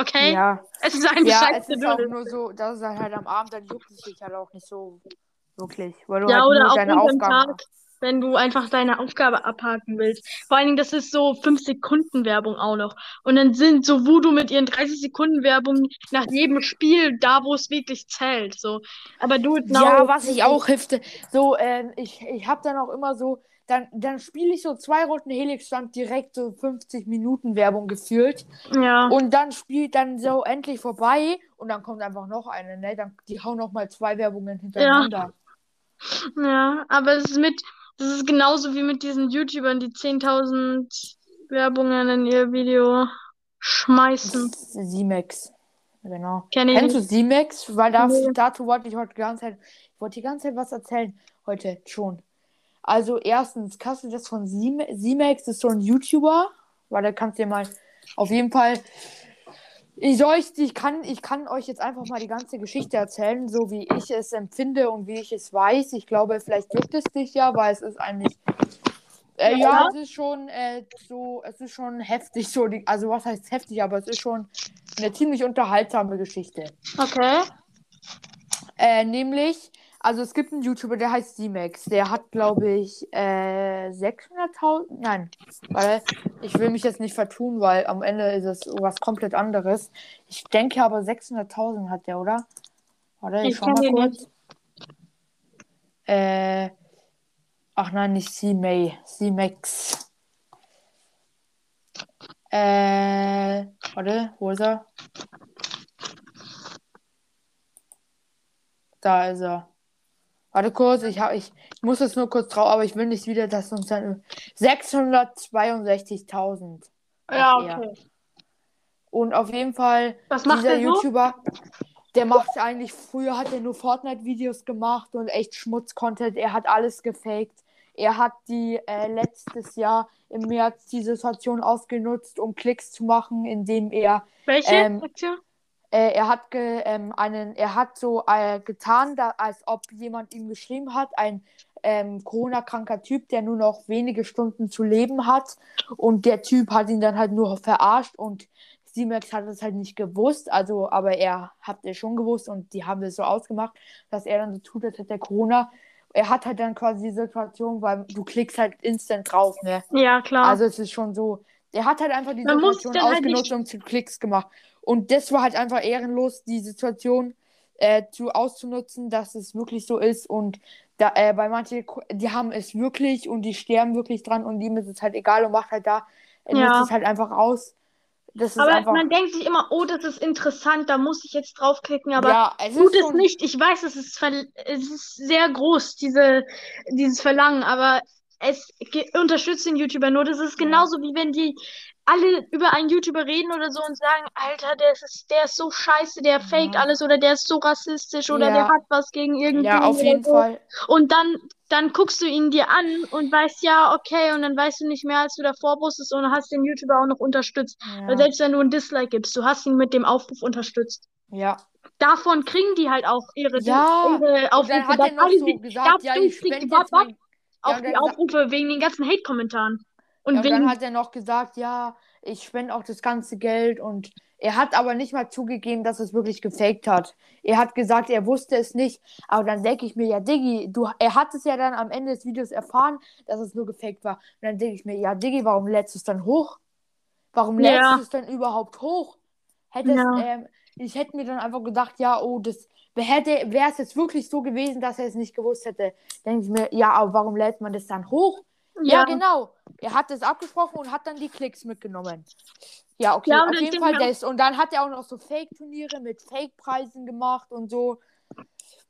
Okay? Ja. Es ist eine Ja, es ist auch nur so, dass es halt am Abend, dann juckt es dich halt auch nicht so wirklich. Weil du Ja, halt oder nur auch deine Aufgaben Tag, wenn du einfach deine Aufgabe abhaken willst. Vor allen Dingen, das ist so 5 Sekunden Werbung auch noch. Und dann sind so Voodoo mit ihren 30 Sekunden Werbung nach jedem Spiel da, wo es wirklich zählt. So. Aber Now. Ja, was ich auch hilfte, so, ähm, ich, ich habe dann auch immer so, dann, dann spiele ich so zwei Runden Helix stand direkt so 50 Minuten Werbung gefühlt Ja. und dann spielt dann so endlich vorbei und dann kommt einfach noch eine, ne? Dann, die hauen noch mal zwei Werbungen hintereinander. Ja, aber es ist mit, das ist genauso wie mit diesen YouTubern, die 10.000 Werbungen in ihr Video schmeißen. Simex. Genau. Kenn ich Kennst du Simex? Weil da, Nee. dazu wollte ich heute die ganze Zeit, ich wollte die ganze Zeit was erzählen. Heute schon. Also erstens, kannst du das von Simex, das ist so ein YouTuber, weil da kannst du dir mal auf jeden Fall. Ich, soll ich, ich, kann, ich kann euch jetzt einfach mal die ganze Geschichte erzählen, so wie ich es empfinde und wie ich es weiß. Ich glaube, vielleicht juckt es dich ja, weil es ist eigentlich. Äh, ja, Ja. es ist schon äh, so, es ist schon heftig, so die, also was heißt heftig, aber es ist schon eine ziemlich unterhaltsame Geschichte. Okay. Äh, nämlich, also es gibt einen YouTuber, der heißt C-Max. Der hat, glaube ich, äh, 600.000. Nein, weil ich will mich jetzt nicht vertun, weil am Ende ist es was komplett anderes. Ich denke aber 600.000 hat der, oder? Warte, ich Ich schau mal kurz. Äh, ach nein, nicht C-May, C-Max. Äh, warte, wo ist er? Da ist er. Warte kurz, ich, hab, ich muss jetzt nur kurz drauf, aber ich will nicht wieder, dass uns dann 662.000. Ja, okay. Und auf jeden Fall, Was macht dieser der so? YouTuber, der macht eigentlich, früher hat er nur Fortnite-Videos gemacht und echt Schmutz-Content. Er hat alles gefaked. Er hat die äh, letztes Jahr im März die Situation ausgenutzt, um Klicks zu machen, indem er Welche Ähm, Aktion? Äh, er hat ge, ähm, einen, er hat so äh, getan, da, als ob jemand ihm geschrieben hat, ein ähm, Corona-kranker Typ, der nur noch wenige Stunden zu leben hat. Und der Typ hat ihn dann halt nur verarscht und C-Max hat es halt nicht gewusst, also, aber er hat es schon gewusst und die haben es so ausgemacht, dass er dann so tut, als hätte er Corona. Er hat halt dann quasi die Situation, weil du klickst halt instant drauf, ne? Ja, klar. Also es ist schon so. Er hat halt einfach die Man Situation halt ausgenutzt nicht- und zu Klicks gemacht. Und das war halt einfach ehrenlos, die Situation äh, zu auszunutzen, dass es wirklich so ist. Und da, äh, bei manchen, die haben es wirklich und die sterben wirklich dran und ihm ist es halt egal und macht halt da, er Ja. nutzt es halt einfach aus. Aber einfach. man denkt sich immer, oh, das ist interessant, da muss ich jetzt draufklicken, aber ja, es tut ist es schon, nicht. Ich weiß, es ist, es ist sehr groß, diese, dieses Verlangen, aber es unterstützt den YouTuber nur. Das ist Ja. genauso wie wenn die alle über einen YouTuber reden oder so und sagen, Alter, der ist, der ist so scheiße, der faked Ja. alles oder der ist so rassistisch oder Ja. der hat was gegen irgendwen Ja, auf jeden so. Fall. Und dann, dann guckst du ihn dir an und weißt, ja, okay, und dann weißt du nicht mehr, als du davor wusstest und hast den YouTuber auch noch unterstützt. Weil Ja. selbst wenn du ein Dislike gibst, du hast ihn mit dem Aufruf unterstützt. ja. Davon kriegen die halt auch ihre, Ja, ihre Und dann Aufrufe. hat er noch so gesagt, ja, ich spende jetzt mein. auf die Aufrufe wegen den ganzen Hate-Kommentaren. Und Ja, dann hat er noch gesagt, ja, ich spende auch das ganze Geld und er hat aber nicht mal zugegeben, dass es wirklich gefaked hat. Er hat gesagt, er wusste es nicht, aber dann denke ich mir, ja, Diggi, du, er hat es ja dann am Ende des Videos erfahren, dass es nur gefaked war. Und dann denke ich mir, ja, Diggi, warum lädst du es dann hoch? Warum lädst Ja. du es dann überhaupt hoch? Hätte es, Ja. ähm, ich hätte mir dann einfach gedacht, ja, oh, das hätte, wäre es jetzt wirklich so gewesen, dass er es nicht gewusst hätte. Denke ich mir, ja, aber warum lädt man das dann hoch? Ja, genau. Er hat das abgesprochen und hat dann die Klicks mitgenommen. Ja, okay, Ja, auf jeden Fall das. Und dann hat er auch noch so Fake-Turniere mit Fake-Preisen gemacht und so.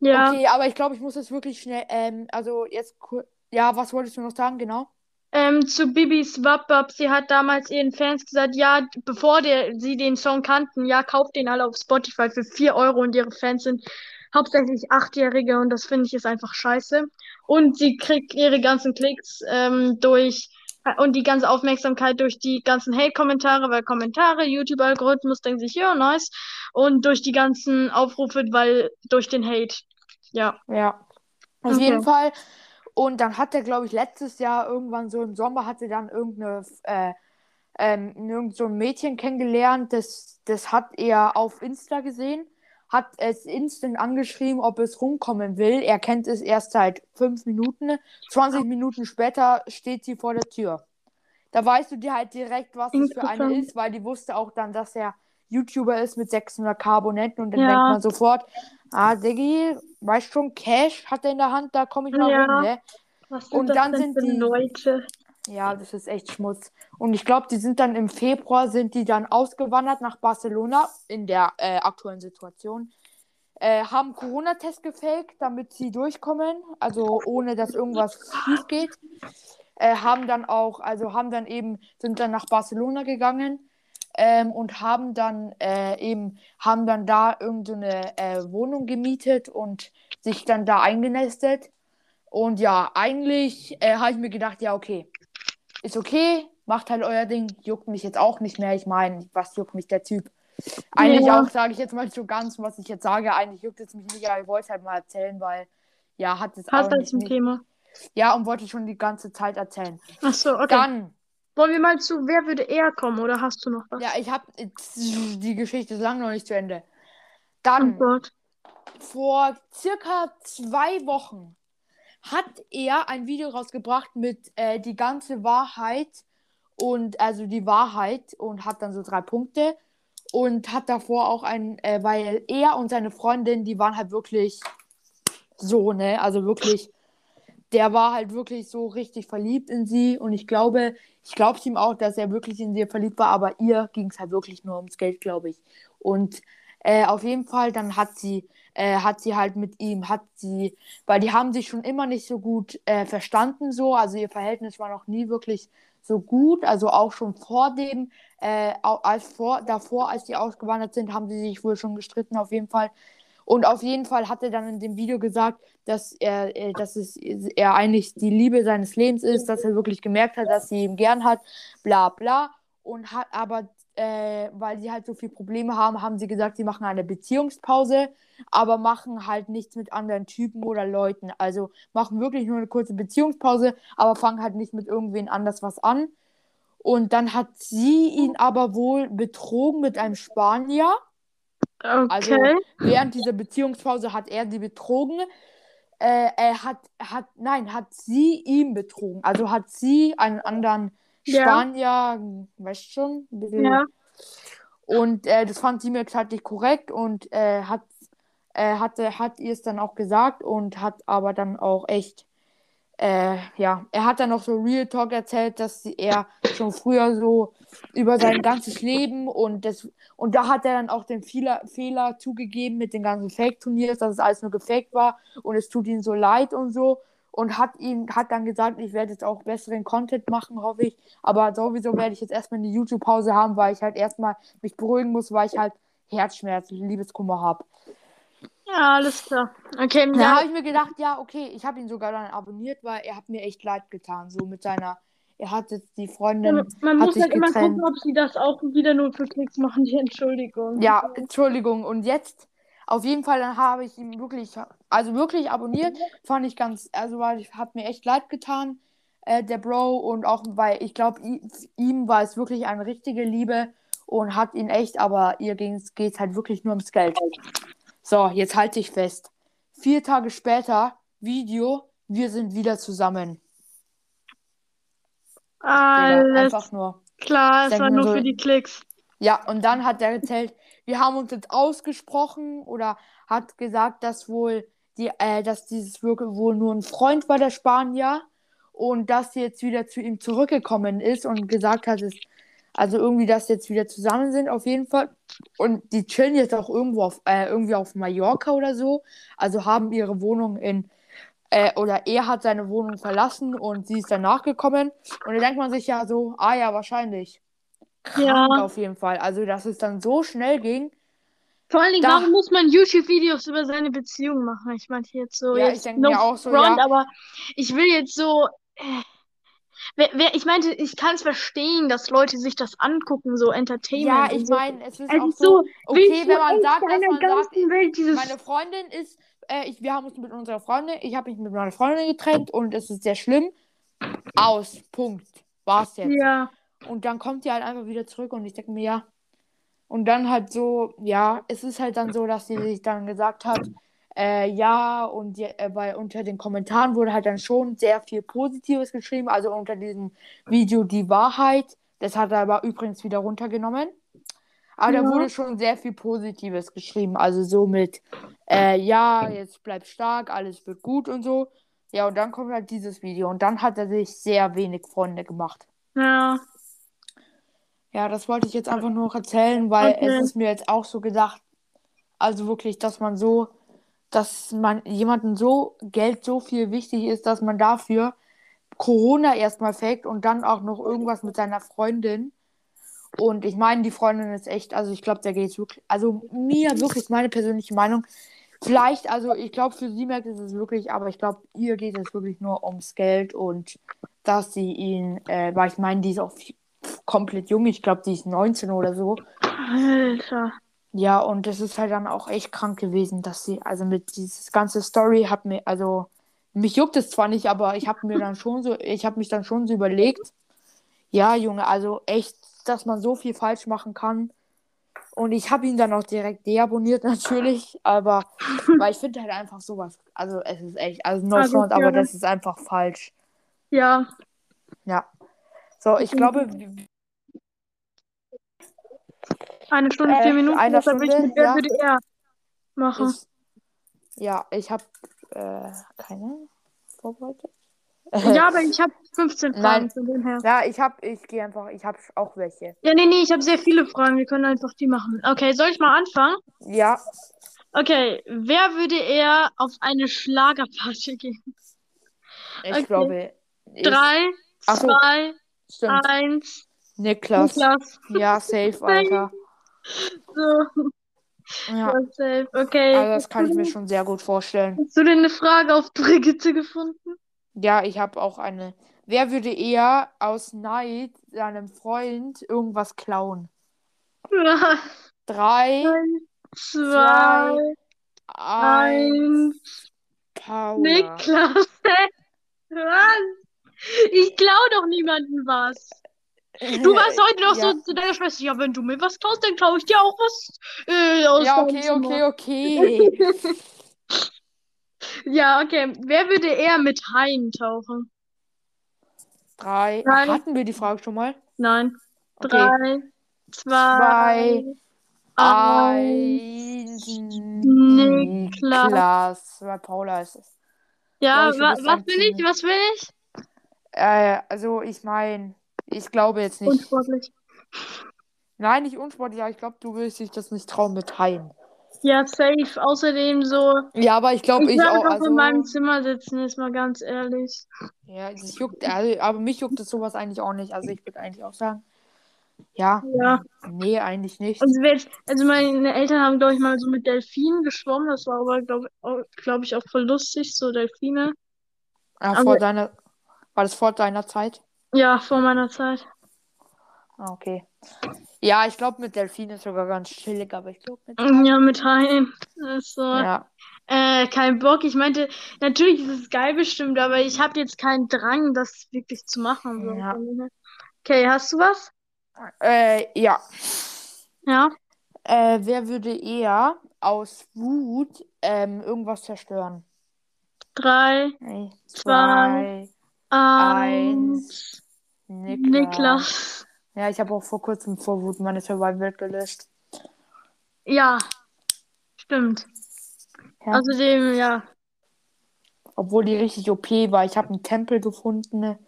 Ja. Okay, aber ich glaube, ich muss das wirklich schnell. Ähm, also jetzt. Ja, was wolltest du noch sagen, genau? Ähm, zu Bibis Wap sie hat damals ihren Fans gesagt, ja, bevor der, sie den Song kannten, ja, kauft den alle auf Spotify für 4 Euro und ihre Fans sind hauptsächlich Achtjährige und das finde ich ist einfach scheiße. Und sie kriegt ihre ganzen Klicks ähm, durch äh, und die ganze Aufmerksamkeit durch die ganzen Hate-Kommentare, weil Kommentare, YouTube-Algorithmus denkt sich, ja, nice. Und durch die ganzen Aufrufe, weil durch den Hate. Ja. Ja. Auf Okay. jeden Fall. Und dann hat er, glaube ich, letztes Jahr irgendwann so im Sommer hatte dann irgendeine, äh, ähm, irgend so ein Mädchen kennengelernt, das, das hat er auf Insta gesehen, hat es instant angeschrieben, ob es rumkommen will. Er kennt es erst seit fünf Minuten. 20 Minuten später steht sie vor der Tür. Da weißt du dir halt direkt, was es für eine ist, weil die wusste auch dann, dass er YouTuber ist mit 600k Abonnenten und dann Ja. denkt man sofort, ah, Diggi, weißt schon, Cash hat er in der Hand, da komme ich mal Ja. rum, ne? Was Und das dann sind für die- Leute? Ja, das ist echt Schmutz. Und ich glaube, die sind dann im Februar, sind die dann ausgewandert nach Barcelona in der äh, aktuellen Situation. Äh, haben Corona-Test gefaked, damit sie durchkommen, also ohne dass irgendwas schief geht. Äh, haben dann auch, also haben dann eben, sind dann nach Barcelona gegangen ähm, und haben dann äh, eben, haben dann da irgendeine äh, Wohnung gemietet und sich dann da eingenestet. Und ja, eigentlich äh, habe ich mir gedacht, ja, okay, ist okay, macht halt euer Ding, juckt mich jetzt auch nicht mehr. Ich meine, was juckt mich der Typ? Eigentlich Ja. auch, sage ich jetzt mal so ganz, was ich jetzt sage, eigentlich juckt es mich nicht, aber ich wollte es halt mal erzählen, weil, ja, hat es Passt auch halt zum nicht. Thema. Ja, und wollte schon die ganze Zeit erzählen. Ach so, okay. Dann, Wollen wir mal zu Wer würde eher kommen oder hast du noch was? ja, ich habe, die Geschichte ist lang noch nicht zu Ende. Dann, Oh Gott. vor circa zwei Wochen hat er ein Video rausgebracht mit äh, die ganze Wahrheit und also die Wahrheit und hat dann so drei Punkte und hat davor auch ein, äh, weil er und seine Freundin, die waren halt wirklich so, ne, also wirklich, der war halt wirklich so richtig verliebt in sie und ich glaube, ich glaube ihm auch, dass er wirklich in sie verliebt war, aber ihr ging es halt wirklich nur ums Geld, glaube ich. Und äh, auf jeden Fall, dann hat sie, äh, hat sie halt mit ihm, hat sie, weil die haben sich schon immer nicht so gut äh, verstanden, so, also ihr Verhältnis war noch nie wirklich so gut, also auch schon vor dem, äh, als vor, davor, als die ausgewandert sind, haben sie sich wohl schon gestritten, auf jeden Fall. Und auf jeden Fall hat er dann in dem Video gesagt, dass er, äh, dass es er eigentlich die Liebe seines Lebens ist, dass er wirklich gemerkt hat, dass sie ihn gern hat, bla bla. Und hat aber, äh, weil sie halt so viele Probleme haben, haben sie gesagt, sie machen eine Beziehungspause, aber machen halt nichts mit anderen Typen oder Leuten. Also machen wirklich nur eine kurze Beziehungspause, aber fangen halt nicht mit irgendwen anders was an. Und dann hat sie ihn aber wohl betrogen mit einem Spanier. Also Okay. während dieser Beziehungspause hat er sie betrogen. Äh, er hat, hat, nein, hat sie ihn betrogen. Also hat sie einen anderen Ja. Spanier, weißt schon, ein bisschen. Ja. Und äh, das fand sie mir halt nicht korrekt und äh, hat, äh, hatte, hat ihr es dann auch gesagt und hat aber dann auch echt, äh, ja, er hat dann noch so Real Talk erzählt, dass sie, er schon früher so über sein ganzes Leben und das und da hat er dann auch den Fehler, Fehler zugegeben mit den ganzen Fake-Turniers, dass es alles nur gefaked war und es tut ihm so leid und so und hat ihn hat dann gesagt, ich werde jetzt auch besseren Content machen, hoffe ich, aber sowieso werde ich jetzt erstmal eine YouTube-Pause haben, weil ich halt erstmal mich beruhigen muss, weil ich halt Herzschmerzen, Liebeskummer habe. Ja, alles klar. Okay, Da ja. habe ich mir gedacht, ja, okay, ich habe ihn sogar dann abonniert, weil er hat mir echt leid getan, so mit seiner, er hat jetzt die Freundin, Man, man hat muss sich halt immer getrennt. gucken, ob sie das auch wieder nur für Klicks machen, die Entschuldigung. Ja, Entschuldigung. Und jetzt, auf jeden Fall, dann habe ich ihn wirklich, also wirklich abonniert. Fand ich ganz, also weil ich hat mir echt leid getan, äh, der Bro. Und auch, weil ich glaube, ihm war es wirklich eine richtige Liebe und hat ihn echt, aber ihr geht es halt wirklich nur ums Geld. So, jetzt halte ich fest. Vier Tage später, Video, wir sind wieder zusammen. Digga, Alles einfach nur. klar, es war nur so- für die Klicks. Ja, und dann hat er erzählt, wir haben uns jetzt ausgesprochen oder hat gesagt, dass wohl die, äh, dass dieses wirklich wohl nur ein Freund war, der Spanier. und dass sie jetzt wieder zu ihm zurückgekommen ist und gesagt hat, es, also irgendwie, dass sie jetzt wieder zusammen sind, auf jeden Fall. Und die chillen jetzt auch irgendwo auf, äh, irgendwie auf Mallorca oder so. Also haben ihre Wohnung in, äh, oder er hat seine Wohnung verlassen und sie ist dann nachgekommen. Und da denkt man sich ja so, ah ja, wahrscheinlich. Krank Ja. auf jeden Fall. Also, dass es dann so schnell ging. Vor allen Dingen, Da- warum muss man YouTube-Videos über seine Beziehung machen? Ich meine jetzt so Ja, jetzt ich denke no mir auch so, front, ja. aber ich will jetzt so. Äh, wer, wer, ich meinte, ich kann es verstehen, dass Leute sich das angucken, so Entertainment. Ja, ich so. meine, es ist Es auch so, okay, wenn man sagt, dass man sagt, Welt dieses. meine Freundin ist, äh, ich, wir haben uns mit unserer Freundin, ich habe mich mit meiner Freundin getrennt und es ist sehr schlimm. Aus, Punkt. War's jetzt. Ja, Und dann kommt die halt einfach wieder zurück und ich denke mir, ja. Und dann halt so, ja, es ist halt dann so, dass sie sich dann gesagt hat, äh, ja, und die, äh, weil unter den Kommentaren wurde halt dann schon sehr viel Positives geschrieben, also unter diesem Video die Wahrheit. Das hat er aber übrigens wieder runtergenommen. Aber da Ja. wurde schon sehr viel Positives geschrieben, also so mit, äh, ja, jetzt bleib stark, alles wird gut und so. Ja, und dann kommt halt dieses Video und dann hat er sich sehr wenig Freunde gemacht. ja. Ja, das wollte ich jetzt einfach nur noch erzählen, weil Okay. es ist mir jetzt auch so gedacht, also wirklich, dass man so, dass man jemanden so Geld so viel wichtig ist, dass man dafür Corona erstmal faked und dann auch noch irgendwas mit seiner Freundin. Und ich meine, die Freundin ist echt, also ich glaube, der geht wirklich, also mir wirklich meine persönliche Meinung. Vielleicht, also ich glaube, für sie merkt es es wirklich, aber ich glaube, ihr geht es wirklich nur ums Geld und dass sie ihn, äh, weil ich meine, die ist auch viel- komplett jung, ich glaube, die ist 19 oder so. Alter. Ja, und das ist halt dann auch echt krank gewesen, dass sie, also mit dieses ganze Story hat mir, also mich juckt es zwar nicht, aber ich habe mir dann schon so, ich habe mich dann schon so überlegt, ja, Junge, also echt, dass man so viel falsch machen kann. Und ich habe ihn dann auch direkt deabonniert *laughs* natürlich, aber weil ich finde halt einfach sowas, also es ist echt, also no Also, front, aber das ist einfach falsch. Ja. So, ich glaube, Eine Stunde, Äh, vier Minuten, eine will ich Stunde, mit Wer ja. würde er machen. ich, ja, ich habe äh, keine vorbereitet. *laughs* Ja, aber ich habe 15 Fragen Nein. von dem her. Ja, ich hab, ich gehe einfach, ich habe auch welche. Ja, nee, nee, ich habe sehr viele Fragen. Wir können einfach die machen. Okay, soll ich mal anfangen? Ja, Okay, wer würde eher auf eine Schlagerparty gehen? ich Okay. glaube. Ich, Drei, Ach zwei, stimmt. eins. Niklas. Niklas. Ja, safe, *laughs* Alter. So, Ja, safe. Okay. also das kann ich mir schon sehr gut vorstellen. Hast du denn eine Frage auf Brigitte gefunden? Ja, ich habe auch eine. Wer würde eher aus Neid seinem Freund irgendwas klauen? Drei, Drei, zwei, eins, eins. Paula. Niklas. Was? Ich klau doch niemandem was. Du warst *laughs* heute noch ja. so zu deiner Schwester. Ja, wenn du mir was klaust, dann klaue ich dir auch was äh, aus Ja, okay, okay, okay. *laughs* Ja, okay. Wer würde eher mit Haien tauchen? Drei. Drei. Hatten wir die Frage schon mal? Nein. Okay. Drei, zwei, Zwei, eins. Niklas. Niklas. Bei Paula ist es. Ja, wa was will ich? Was will ich? Äh, also ich meine, ich glaube jetzt nicht. Unsportlich. Nein, nicht unsportlich, aber ich glaube, du willst dich das nicht trauen mit Haien. Ja, safe. Außerdem so. Ja, aber ich glaube, Ich ich auch. doch Also, in meinem Zimmer sitzen, ist mal ganz ehrlich. ja, das juckt, also, aber mich juckt es sowas eigentlich auch nicht. Also ich würde eigentlich auch sagen, ja, Ja. nee, eigentlich nicht. Und wer- also meine Eltern haben, glaube ich, mal so mit Delfinen geschwommen. Das war aber, glaube glaub ich, auch voll lustig, so Delfine. Ja, aber- vor deiner, war das vor deiner Zeit? Ja, vor meiner Zeit. Ah, okay. Ja, ich glaube, mit Delfinen ist sogar ganz chillig, aber ich glaube mit Ja, mit Haien. So. Ja, Äh, kein Bock. Ich meinte, natürlich ist es geil bestimmt, aber ich habe jetzt keinen Drang, das wirklich zu machen. So. Ja. Okay, hast du was? äh, ja. Ja. Äh, wer würde eher aus Wut ähm, irgendwas zerstören? Drei, Nee, Zwei. zwei, eins. Niklas. Niklas. Ja, ich habe auch vor kurzem vor Wut meine Survival gelöscht. Ja, stimmt. Ja. Außerdem, ja. Obwohl die richtig OP war. Ich habe einen Tempel gefunden,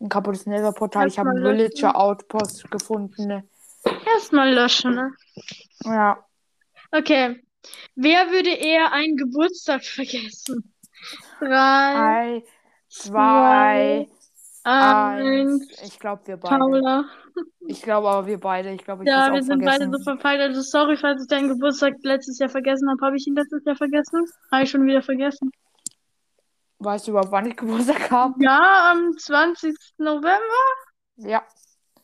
ein kaputtes Netherportal. Ich habe einen löschen. Villager Outpost gefunden. Erstmal löschen, ne? Ja. Okay. Wer würde eher einen Geburtstag vergessen? Drei, Drei, zwei, eins. Ich glaube, wir beide. Paula. Ich glaube aber wir beide. Ich glaube, ich Ja, wir auch sind beide vergessen. so verpeilt. Also sorry, falls ich deinen Geburtstag letztes Jahr vergessen habe. Habe ich ihn letztes Jahr vergessen? Habe ich schon wieder vergessen. Weißt du überhaupt, wann ich Geburtstag habe? Ja, am 20. November. Ja.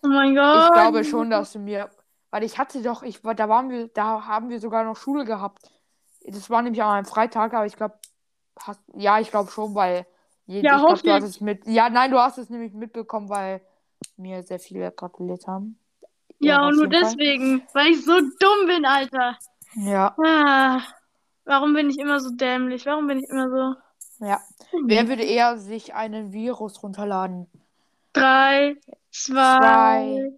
Oh mein Gott. Ich glaube schon, dass du mir. Weil ich hatte doch, ich da waren wir, da haben wir sogar noch Schule gehabt. Das war nämlich an einem Freitag, aber ich glaube, ja, ich glaube schon, weil je, Ja, ich glaube, hoff du hast es mit. Ja, nein, du hast es nämlich mitbekommen, weil mir sehr viele gratuliert haben. Ja, auf und nur Fall. deswegen, weil ich so dumm bin, Alter. Ja, Ah, warum bin ich immer so dämlich? Warum bin ich immer so? ja. Wer würde eher sich einen Virus runterladen? Drei, zwei,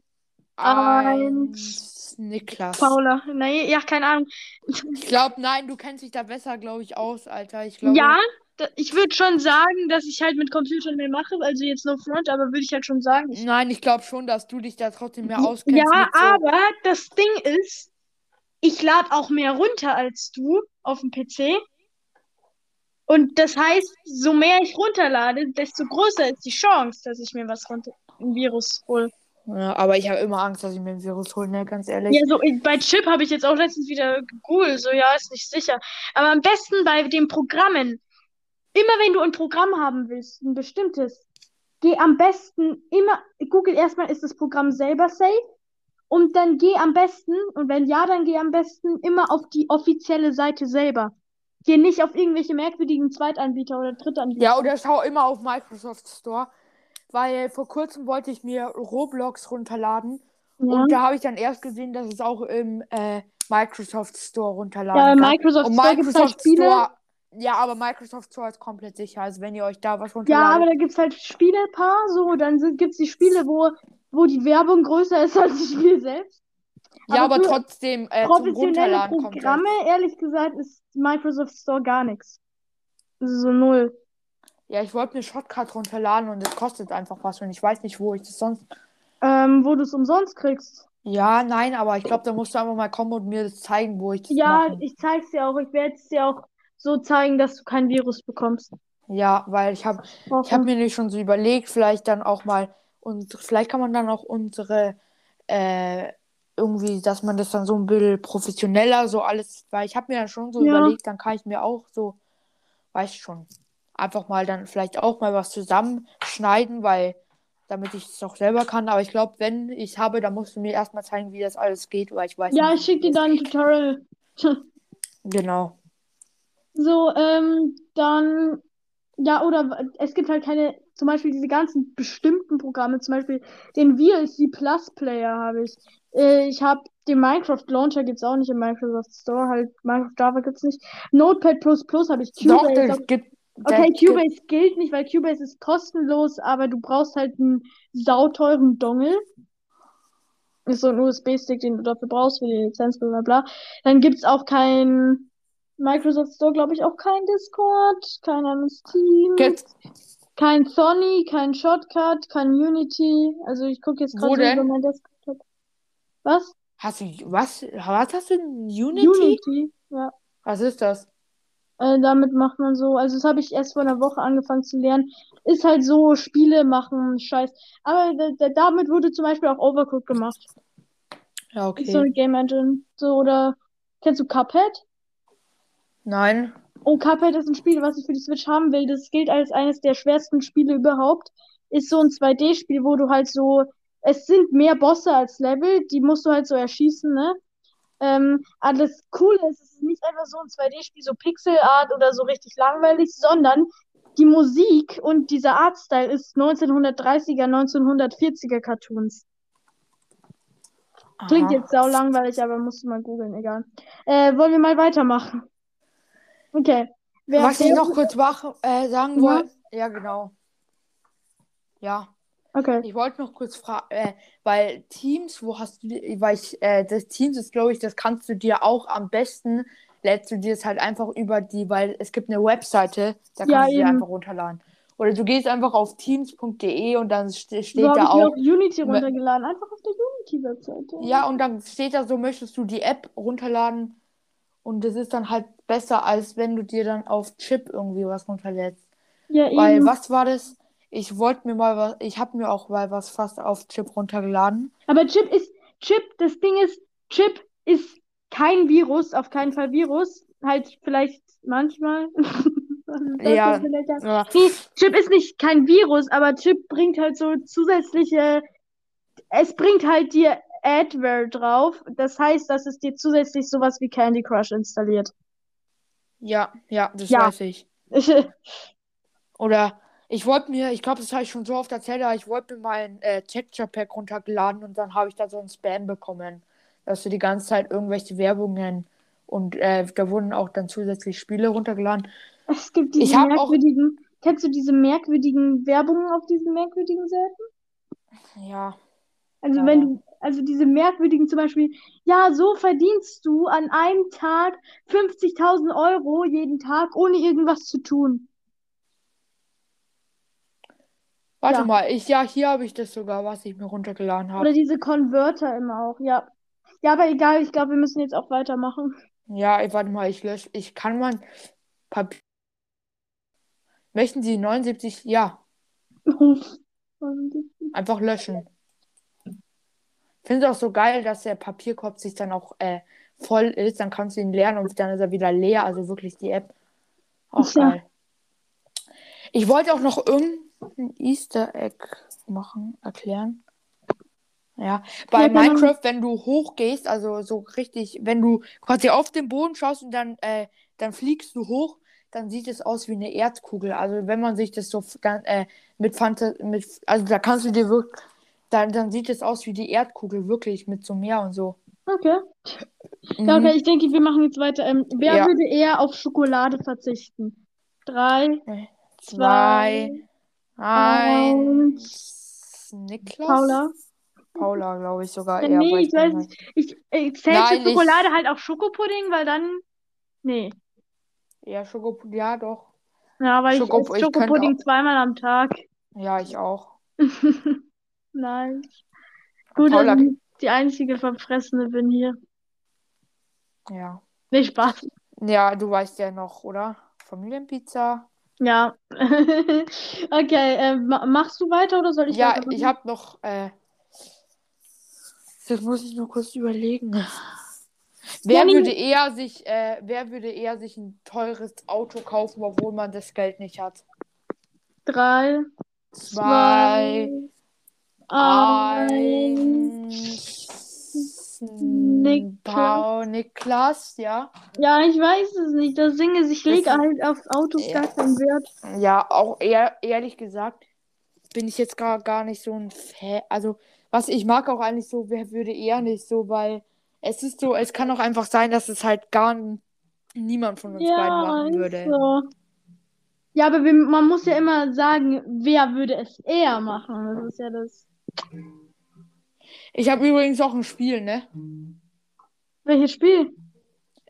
Eins. Niklas. Paula. Nee, ja, keine Ahnung. Ich glaube, nein, du kennst dich da besser, glaube ich, aus, Alter. Ich glaube. Ja, ich würde schon sagen, dass ich halt mit Computern mehr mache, also jetzt no front, aber würde ich halt schon sagen. Nein, ich glaube schon, dass du dich da trotzdem mehr auskennst. ja, so, aber das Ding ist, ich lade auch mehr runter als du auf dem PC. Und das heißt, so mehr ich runterlade, desto größer ist die Chance, dass ich mir was runter, ein Virus hole. Ja, aber ich habe immer Angst, dass ich mir ein Virus hole, ne, ganz ehrlich. Ja, so bei Chip habe ich jetzt auch letztens wieder gegoogelt, so ja, ist nicht sicher. Aber am besten bei den Programmen. Immer wenn du ein Programm haben willst, ein bestimmtes, geh am besten immer, google erstmal, ist das Programm selber safe? Und dann geh am besten, und wenn ja, dann geh am besten immer auf die offizielle Seite selber. Geh nicht auf irgendwelche merkwürdigen Zweitanbieter oder Drittanbieter. Ja, oder schau immer auf Microsoft Store, weil vor kurzem wollte ich mir Roblox runterladen Ja. und da habe ich dann erst gesehen, dass es auch im äh, Microsoft Store runterladen Ja, kann. Microsoft und Store halt Microsoft. Store, ja, aber Microsoft Store ist komplett sicher, also wenn ihr euch da was Ja, runterladet. aber da gibt's halt Spielepaar, so, dann sind, gibt's die Spiele, wo, wo die Werbung größer ist *laughs* als das Spiel selbst. ja, aber aber trotzdem äh, zum Professionelle. Programme, ehrlich gesagt, ist Microsoft Store gar nichts. So null. Ja, ich wollte mir Shotcut runterladen und es kostet einfach was und ich weiß nicht, wo ich das sonst. Ähm, wo du es umsonst kriegst. Ja, nein, aber ich glaube, da musst du einfach mal kommen und mir das zeigen, wo ich das Ja, mache. ich zeig's dir auch. Ich werde es dir auch so zeigen, dass du kein Virus bekommst. Ja, weil ich habe ich habe mir nämlich schon so überlegt, vielleicht dann auch mal und vielleicht kann man dann auch unsere äh, irgendwie, dass man das dann so ein bisschen professioneller so alles, weil ich habe mir dann schon so Ja. überlegt, dann kann ich mir auch so, weiß schon, einfach mal dann vielleicht auch mal was zusammenschneiden, weil damit ich es auch selber kann. Aber ich glaube, wenn ich es habe, dann musst du mir erstmal zeigen, wie das alles geht, weil ich weiß Ja, nicht, ich schicke dir dann ein Tutorial. Genau. So, ähm, dann, ja, oder es gibt halt keine, zum Beispiel diese ganzen bestimmten Programme, zum Beispiel den VLC Plus Player habe ich. Äh, ich habe den Minecraft Launcher gibt's auch nicht im Microsoft Store, halt Minecraft Java gibt's nicht. Notepad Plus Plus habe ich. Doch, Cubase, das auch- gibt. okay, das gibt- Cubase gilt nicht, weil Cubase ist kostenlos, aber du brauchst halt einen sauteuren Dongle. Ist so ein USB-Stick, den du dafür brauchst für die Lizenz, bla bla bla. Dann gibt's auch kein Microsoft Store, glaube ich, auch kein Discord, kein MS Teams, Gibt, kein Sony, kein Shotcut, kein Unity. Also ich gucke jetzt gerade über mein Desktop. Was? hast du was? Was hast du? Unity? Unity, ja. Was ist das? Äh, damit macht man so, also das habe ich erst vor einer Woche angefangen zu lernen. Ist halt so, Spiele machen, Scheiß. Aber da- da- damit wurde zum Beispiel auch Overcooked gemacht. Ja, Ist so okay. eine Game Engine. So, oder kennst du Cuphead? Nein. Oh, Cuphead ist ein Spiel, was ich für die Switch haben will. Das gilt als eines der schwersten Spiele überhaupt. Ist so ein 2D-Spiel, wo du halt so, es sind mehr Bosse als Level, die musst du halt so erschießen, ne? Ähm, aber das Coole ist, es ist nicht einfach so ein 2D-Spiel, so Pixelart oder so richtig langweilig, sondern die Musik und dieser Artstyle ist 1930er, 1940er Cartoons. Klingt Aha. jetzt sau langweilig, aber musst du mal googeln, egal. Äh, wollen wir mal weitermachen? Okay. Wer, Was ich noch kurz machen, äh, sagen Ja. wollte. Ja, genau. Ja, okay. ich wollte noch kurz fragen, äh, weil Teams, wo hast du, die- weil ich, äh, das Teams ist, glaube ich, das kannst du dir auch am besten lädst du dir es halt einfach über die, weil es gibt eine Webseite, da kannst Ja, du dir einfach runterladen. Oder du gehst einfach auf teams.de und dann ste steht So da ich auch, auch Unity Me- runtergeladen. Einfach auf der Unity-Webseite. ja, und dann steht da so, möchtest du die App runterladen und das ist dann halt besser, als wenn du dir dann auf Chip irgendwie was runterlädst. Ja, Weil, eben. was war das? Ich wollte mir mal was, ich habe mir auch mal was fast auf Chip runtergeladen. Aber Chip ist, Chip, das Ding ist, Chip ist kein Virus, auf keinen Fall Virus. Halt vielleicht manchmal. *laughs* Ja, ist vielleicht Ja, Nee, Chip ist nicht kein Virus, aber Chip bringt halt so zusätzliche, es bringt halt dir Adware drauf. Das heißt, dass es dir zusätzlich sowas wie Candy Crush installiert. ja, ja, das Ja. weiß ich. *laughs* Oder ich wollte mir, ich glaube, das habe ich schon so oft erzählt, aber ich wollte mir mein äh, Texture Pack runtergeladen und dann habe ich da so ein Spam bekommen, dass du die ganze Zeit irgendwelche Werbungen und äh, da wurden auch dann zusätzlich Spiele runtergeladen. Es gibt Ich diese auch- merkwürdigen, kennst du diese merkwürdigen Werbungen auf diesen merkwürdigen Seiten? Ja, Also Ja. wenn du, also diese merkwürdigen zum Beispiel, ja, so verdienst du an einem Tag 50.000 Euro jeden Tag, ohne irgendwas zu tun. warte Ja. mal, ich, ja, hier habe ich das sogar, was ich mir runtergeladen Oder habe. diese Converter immer auch, ja. Ja, aber egal, ich glaube, wir müssen jetzt auch weitermachen. Ja, ich, warte mal, ich lösche, ich kann man Papier. Möchten Sie 79? Ja, *laughs* einfach löschen. Ich finde es auch so geil, dass der Papierkorb sich dann auch äh, voll ist. Dann kannst du ihn leeren und dann ist er wieder leer. Also wirklich die App. Auch Ja. geil. Ich wollte auch noch irgendein Easter Egg machen, erklären. Ja, bei Ja, Minecraft, wenn du hochgehst, also so richtig, wenn du quasi auf den Boden schaust und dann, äh, dann fliegst du hoch, dann sieht es aus wie eine Erdkugel. Also wenn man sich das so dann, äh, mit Fanta mit, also da kannst du dir wirklich, dann, dann sieht es aus wie die Erdkugel, wirklich, mit so Meer und so. Okay. Mhm. Ja, okay, ich denke, wir machen jetzt weiter. Ähm, wer Ja. würde eher auf Schokolade verzichten? Drei, Zwei, eins, Niklas? Paula. Paula, glaube ich sogar Ja, eher. nee, ich weiß nicht. Ich, ich zähle Nein, zur ich- Schokolade halt auch Schokopudding, weil dann. Nee. Ja, Schokopudding, ja doch. Ja, weil Schoko- ich ich Schokopudding zweimal am Tag. Ja, ich auch. *laughs* Nein. Gut, Paula- also die einzige Verfressene bin hier. Ja. Nee, Spaß. Ja, du weißt ja noch, oder? Familienpizza. Ja. *laughs* Okay, äh, ma- machst du weiter oder soll ich Ja, ich habe noch. Äh, das muss ich nur kurz überlegen. Wer würde eher sich, äh, wer würde eher sich ein teures Auto kaufen, obwohl man das Geld nicht hat? Drei, Zwei, eins. Eins. Niklas. Niklas, ja. Ja, ich weiß es nicht. Das Ding ist, ich lege halt auf Autos Ja. gar keinen Wert. Ja, auch eher, ehrlich gesagt, bin ich jetzt gar, gar nicht so ein Fan. Also, was ich mag auch eigentlich so, wer würde eher nicht so, weil es ist so, es kann auch einfach sein, dass es halt gar niemand von uns beiden Ja, machen ist würde. so. Ja, aber wir, man muss ja immer sagen, wer würde es eher machen. Das ist ja das. Ich habe übrigens auch ein Spiel, ne? Welches Spiel?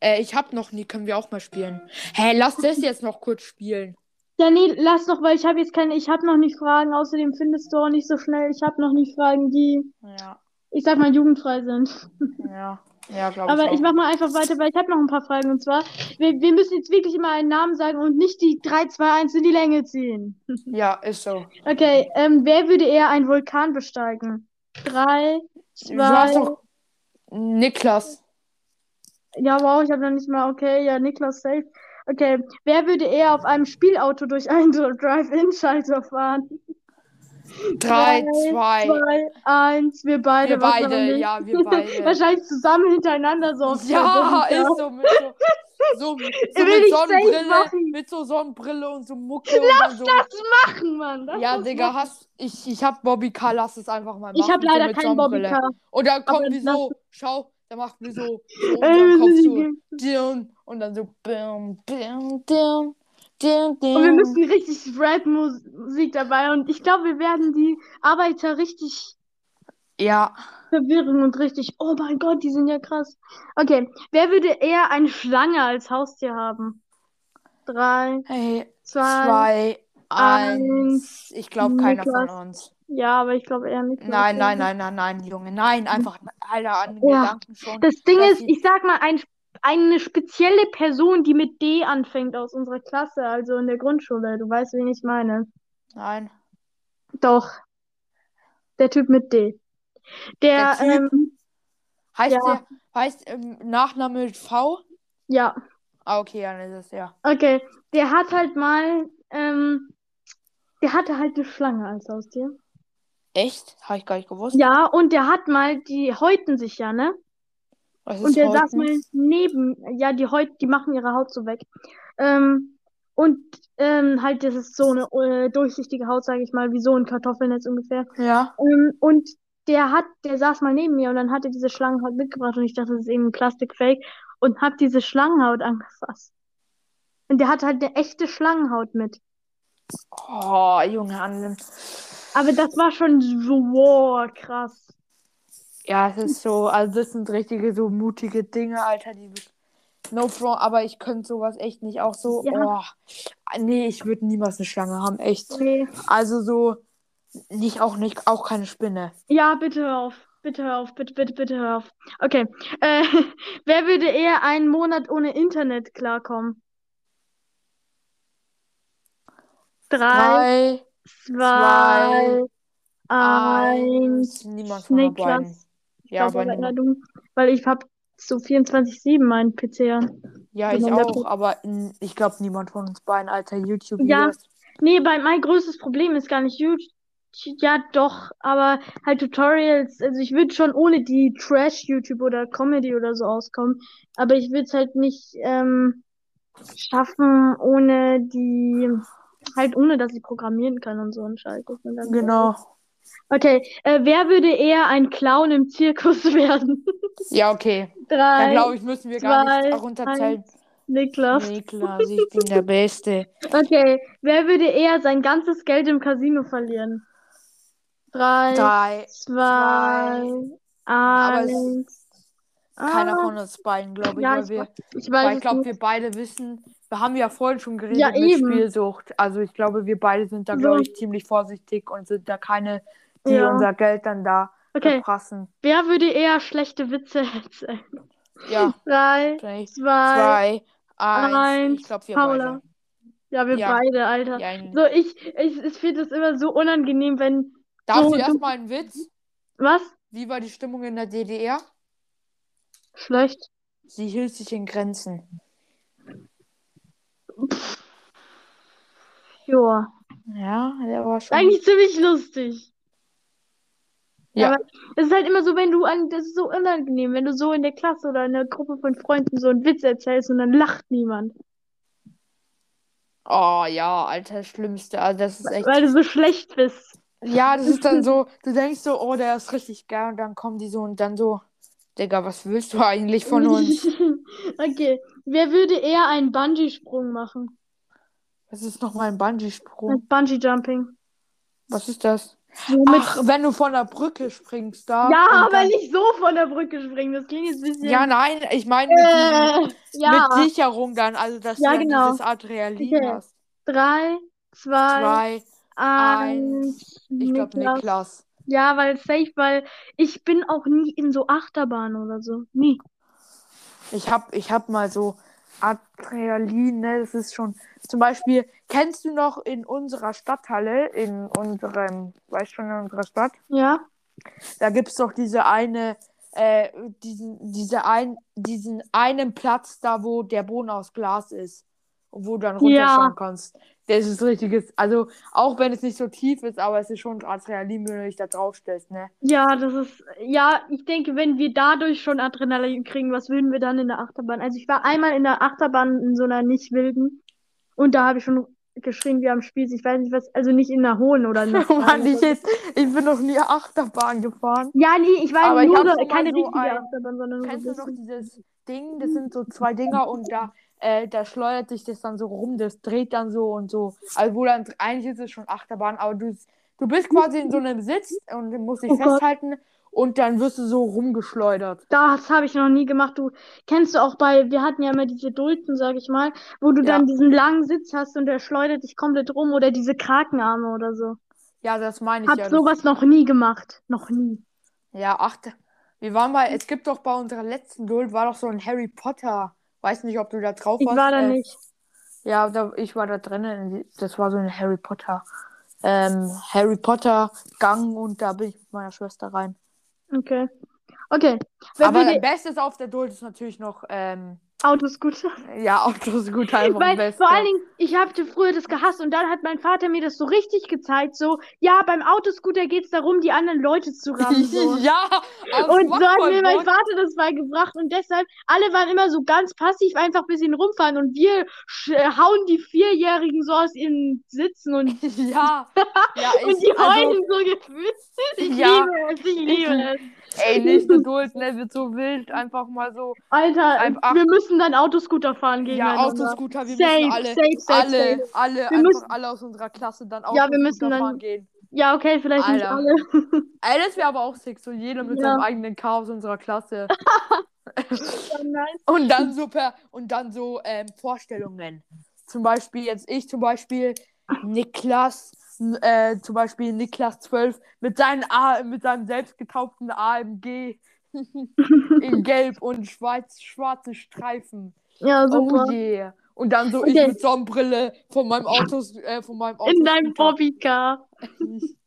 Äh, ich habe noch nie, können wir auch mal spielen. Hä, lass das jetzt noch kurz spielen. Ja, nee, lass doch, weil ich habe jetzt keine, ich habe noch nicht Fragen. Außerdem findest du auch nicht so schnell. Ich habe noch nicht Fragen, die, Ja, ich sag mal, jugendfrei sind. ja, ja, glaube ich Aber auch. ich mach mal einfach weiter, weil ich habe noch ein paar Fragen. Und zwar, wir, wir müssen jetzt wirklich immer einen Namen sagen und nicht die 3, 2, 1 in die Länge ziehen. *laughs* Ja, ist so. Okay, ähm, wer würde eher einen Vulkan besteigen? Drei, Du hast zwei. doch Niklas. Ja, wow, ich habe noch nicht mal. Okay, ja, Niklas safe. Okay, wer würde eher auf einem Spielauto durch einen *laughs* Drive-In-Schalter fahren? Drei, Drei, zwei. Zwei, eins, wir beide. Wir beide, wahrscheinlich. ja, wir beide. *laughs* Wahrscheinlich zusammen hintereinander so auf Ja, ist so mit so, so, *laughs* so mit Sonnenbrille, machen. mit so Sonnenbrille und so Mucke und dann so. Das machen, Mann. Das Ja, Digga, machen. hast, ich, ich hab Bobby K, lass es einfach mal machen. Ich habe so leider mit keinen Bobby. Car. Und dann kommen wir so, schau, da macht wir so, so unseren Kopf so, und dann so, bim, bim, dim. Und wir müssen richtig Rap-Musik dabei. Und ich glaube, wir werden die Arbeiter richtig. Ja, Verwirrung und richtig, oh mein Gott, die sind ja krass. Okay, wer würde eher eine Schlange als Haustier haben? Drei, Hey, zwei, zwei, eins. Ich glaube keiner von uns. Ja, aber ich glaube eher nicht. Nein, nein, nein, nein, nein, Junge. Nein, einfach, Alter, an Ja. Gedanken schon. Das Ding ist, ich sag mal, ein, eine spezielle Person, die mit D anfängt aus unserer Klasse, also in der Grundschule. Du weißt, wen ich meine. Nein. Doch. Der Typ mit D. Der, Der ähm, Heißt Ja. der, heißt ähm, Nachname mit V? ja, Ah, okay, dann ist es ja. okay. Der hat halt mal, ähm, der hatte halt eine Schlange als Haustier. Echt? Habe ich gar nicht gewusst. Ja, und der hat mal, die häuten sich ja, ne? Und der saß heute? mal neben, ja, die Häut, die machen ihre Haut so weg. Ähm, und ähm, halt, das ist so eine äh, durchsichtige Haut, sage ich mal, wie so ein Kartoffelnetz ungefähr. Ja. Ähm, und der hat, der saß mal neben mir und dann hat er diese Schlangenhaut mitgebracht und ich dachte, das ist eben ein Plastikfake und hab diese Schlangenhaut angefasst. Und der hat halt eine echte Schlangenhaut mit. Oh, Junge, an dem. Aber das war schon so, wow, krass. Ja, es ist so, *laughs* also das sind richtige so mutige Dinge, Alter, die No front, aber ich könnte sowas echt nicht. Auch so, Ja. oh, nee, ich würde niemals eine Schlange haben, echt. Nee. Also so, nicht auch nicht, auch keine Spinne. Ja, bitte hör auf. Bitte hör auf, bitte, bitte, bitte hör auf. Okay. *laughs* Äh, wer würde eher einen Monat ohne Internet klarkommen? Drei, Drei, zwei, eins. eins, niemand von. Niklas. Ja, aber du. Weil ich habe so 24-7 meinen PC an. Ja, Von ich auch, aber ich glaube niemand von uns beiden, Alter, Ja. YouTube-Videos. Nee, bei, mein größtes Problem ist gar nicht YouTube. Ja, doch, aber halt Tutorials. Also ich würde schon ohne die Trash-YouTube oder Comedy oder so auskommen. Aber ich würde es halt nicht ähm, schaffen, ohne die, halt ohne, dass ich programmieren kann und so ein Scheiß. Genau. Okay, äh, wer würde eher ein Clown im Zirkus *laughs* werden? Ja, okay. Dann Drei, glaube ich, müssen wir gar zwei, nicht runterzählen. Niklas. Niklas, ich bin der Beste. Okay, wer würde eher sein ganzes Geld im Casino verlieren? Drei, Drei, zwei, Aber es- eins. keiner Ah, von uns beiden, glaube ich, ja, ich, wir, ich ich glaube, wir beide wissen, wir haben ja vorhin schon geredet Ja, mit. Spielsucht. Also ich glaube, wir beide sind da, glaube ich, ziemlich vorsichtig und sind da keine, die Ja. unser Geld dann da Okay, verprassen. wer würde eher schlechte Witze erzählen? Ja, *laughs* Drei, drei, zwei, zwei, eins. eins. Ich glaube, wir Paula. beide. Ja, wir Ja. beide, Alter. Ja, So, ich, ich, ich finde es immer so unangenehm, wenn Darf so, ich du, erstmal einen Witz? was? Wie war die Stimmung in der DDR? Schlecht. Sie hielt sich in Grenzen. Joa. Ja, der war schon. Eigentlich ziemlich lustig. Ja. Aber es ist halt immer so, wenn du an, das ist so unangenehm, wenn du so in der Klasse oder in einer Gruppe von Freunden so einen Witz erzählst und dann lacht niemand. Oh ja, Alter, das Schlimmste. Also das ist echt. Weil du so schlecht bist. Ja, das ist dann so, du denkst so, oh, der ist richtig geil und dann kommen die so und dann so, Digga, was willst du eigentlich von uns? *laughs* Okay. Wer würde eher einen Bungee-Sprung machen? Was ist nochmal ein Bungee-Sprung? Bungee-Jumping. Was ist das? So mit Ach, wenn du von der Brücke springst da. ja, aber dann... nicht so von der Brücke springen. Das klingt jetzt ein bisschen. Ja, nein, ich meine mit, äh, ja. mit Sicherung dann, also dass Ja, du dann genau. dieses Adrenalin Okay. hast. Drei, zwei, Zwei, eins. ich glaube Niklas. Ja, weil safe, weil ich bin auch nie in so Achterbahnen oder so. Nie. Ich hab, ich hab mal so Adrenalin, ne? Das ist schon. Zum Beispiel, kennst du noch in unserer Stadthalle, in unserem, weißt schon, in unserer Stadt? Ja? Da gibt's doch diese eine, äh, diesen, diese ein, diesen einen Platz da, wo der Boden aus Glas ist. Wo du dann runterschauen Ja. kannst. Das ist richtiges, also auch wenn es nicht so tief ist, aber es ist schon Adrenalin, wenn du dich da draufstellst, ne? Ja, das ist, ja, ich denke, wenn wir dadurch schon Adrenalin kriegen, was würden wir dann in der Achterbahn? Also ich war einmal in der Achterbahn in so einer nicht wilden und da habe ich schon geschrien wie am Spieß. Ich weiß nicht was, also nicht in einer hohen oder *laughs* in einer Mann, ich, jetzt, ich bin noch nie Achterbahn gefahren. Ja, nee, ich war Aber ich nur hab so, keine so richtige ein- Achterbahn, sondern nur so Kennst du noch dieses Ding? Das sind so zwei Dinger und da, äh, da schleudert sich das dann so rum, das dreht dann so und so. Also wo dann, eigentlich ist es schon Achterbahn, aber du, du bist quasi in so einem Sitz und du musst dich Oh Gott. festhalten und dann wirst du so rumgeschleudert. Das habe ich noch nie gemacht. Du kennst du auch bei, wir hatten ja immer diese Dulzen, sag ich mal, wo du Ja. dann diesen langen Sitz hast und der schleudert dich komplett rum oder diese Krakenarme oder so. Ja, das meine ich Hab ja. Sowas noch nie gemacht. Noch nie. Ja, ach, wir waren bei, es gibt doch bei unserer letzten Duld, war doch so ein Harry Potter. Weiß nicht, ob du da drauf Ich warst. war da äh, nicht. Ja, da, ich war da drinnen. Das war so ein Harry Potter, ähm, Harry Potter Gang und da bin ich mit meiner Schwester rein. Okay. Okay. Wer Aber das Beste auf der Duld ist natürlich noch, ähm, Autoscooter? ja, Autos gut einfach Weil am besten. vor allen Dingen, ich hatte früher das gehasst und dann hat mein Vater mir das so richtig gezeigt, so, ja, beim Autoscooter geht es darum, die anderen Leute zu *laughs* rammen. So. ja, Und so hat mir mein Bock. Vater das beigebracht und deshalb, alle waren immer so ganz passiv einfach ein bisschen rumfahren und wir äh, hauen die Vierjährigen so aus ihren Sitzen und, *laughs* Ja, *laughs* ja, und ich, die also, heulen so gefühlt. Ich Ja. liebe es, ich liebe es. Ey, *laughs* nächste Duld, ne, wird so wild, einfach mal so. Alter, Einfach- wir müssen dann Autoscooter fahren Ja, gegeneinander. Autoscooter, wir Safe, müssen alle, safe, safe, alle, safe. alle, Wir einfach müssen- alle aus unserer Klasse dann Ja, wir müssen Autoscooter dann- fahren gehen. Ja, okay, vielleicht nicht Alter. alle. *laughs* Ey, das wäre aber auch sick, so jeder mit Ja. seinem eigenen Chaos unserer Klasse. *laughs* Ja, nice. Und dann so per, und dann so ähm, Vorstellungen. Zum Beispiel jetzt ich zum Beispiel Niklas, äh, zum Beispiel Niklas 12 mit seinen A, mit seinem selbst getaubten AMG *laughs* in Gelb und schwarz, schwarzen Streifen. Ja, super. Oh yeah. Und dann so Okay. ich mit Sonnenbrille von meinem Autos, äh, von meinem Auto. In deinem Bobbycar. *laughs*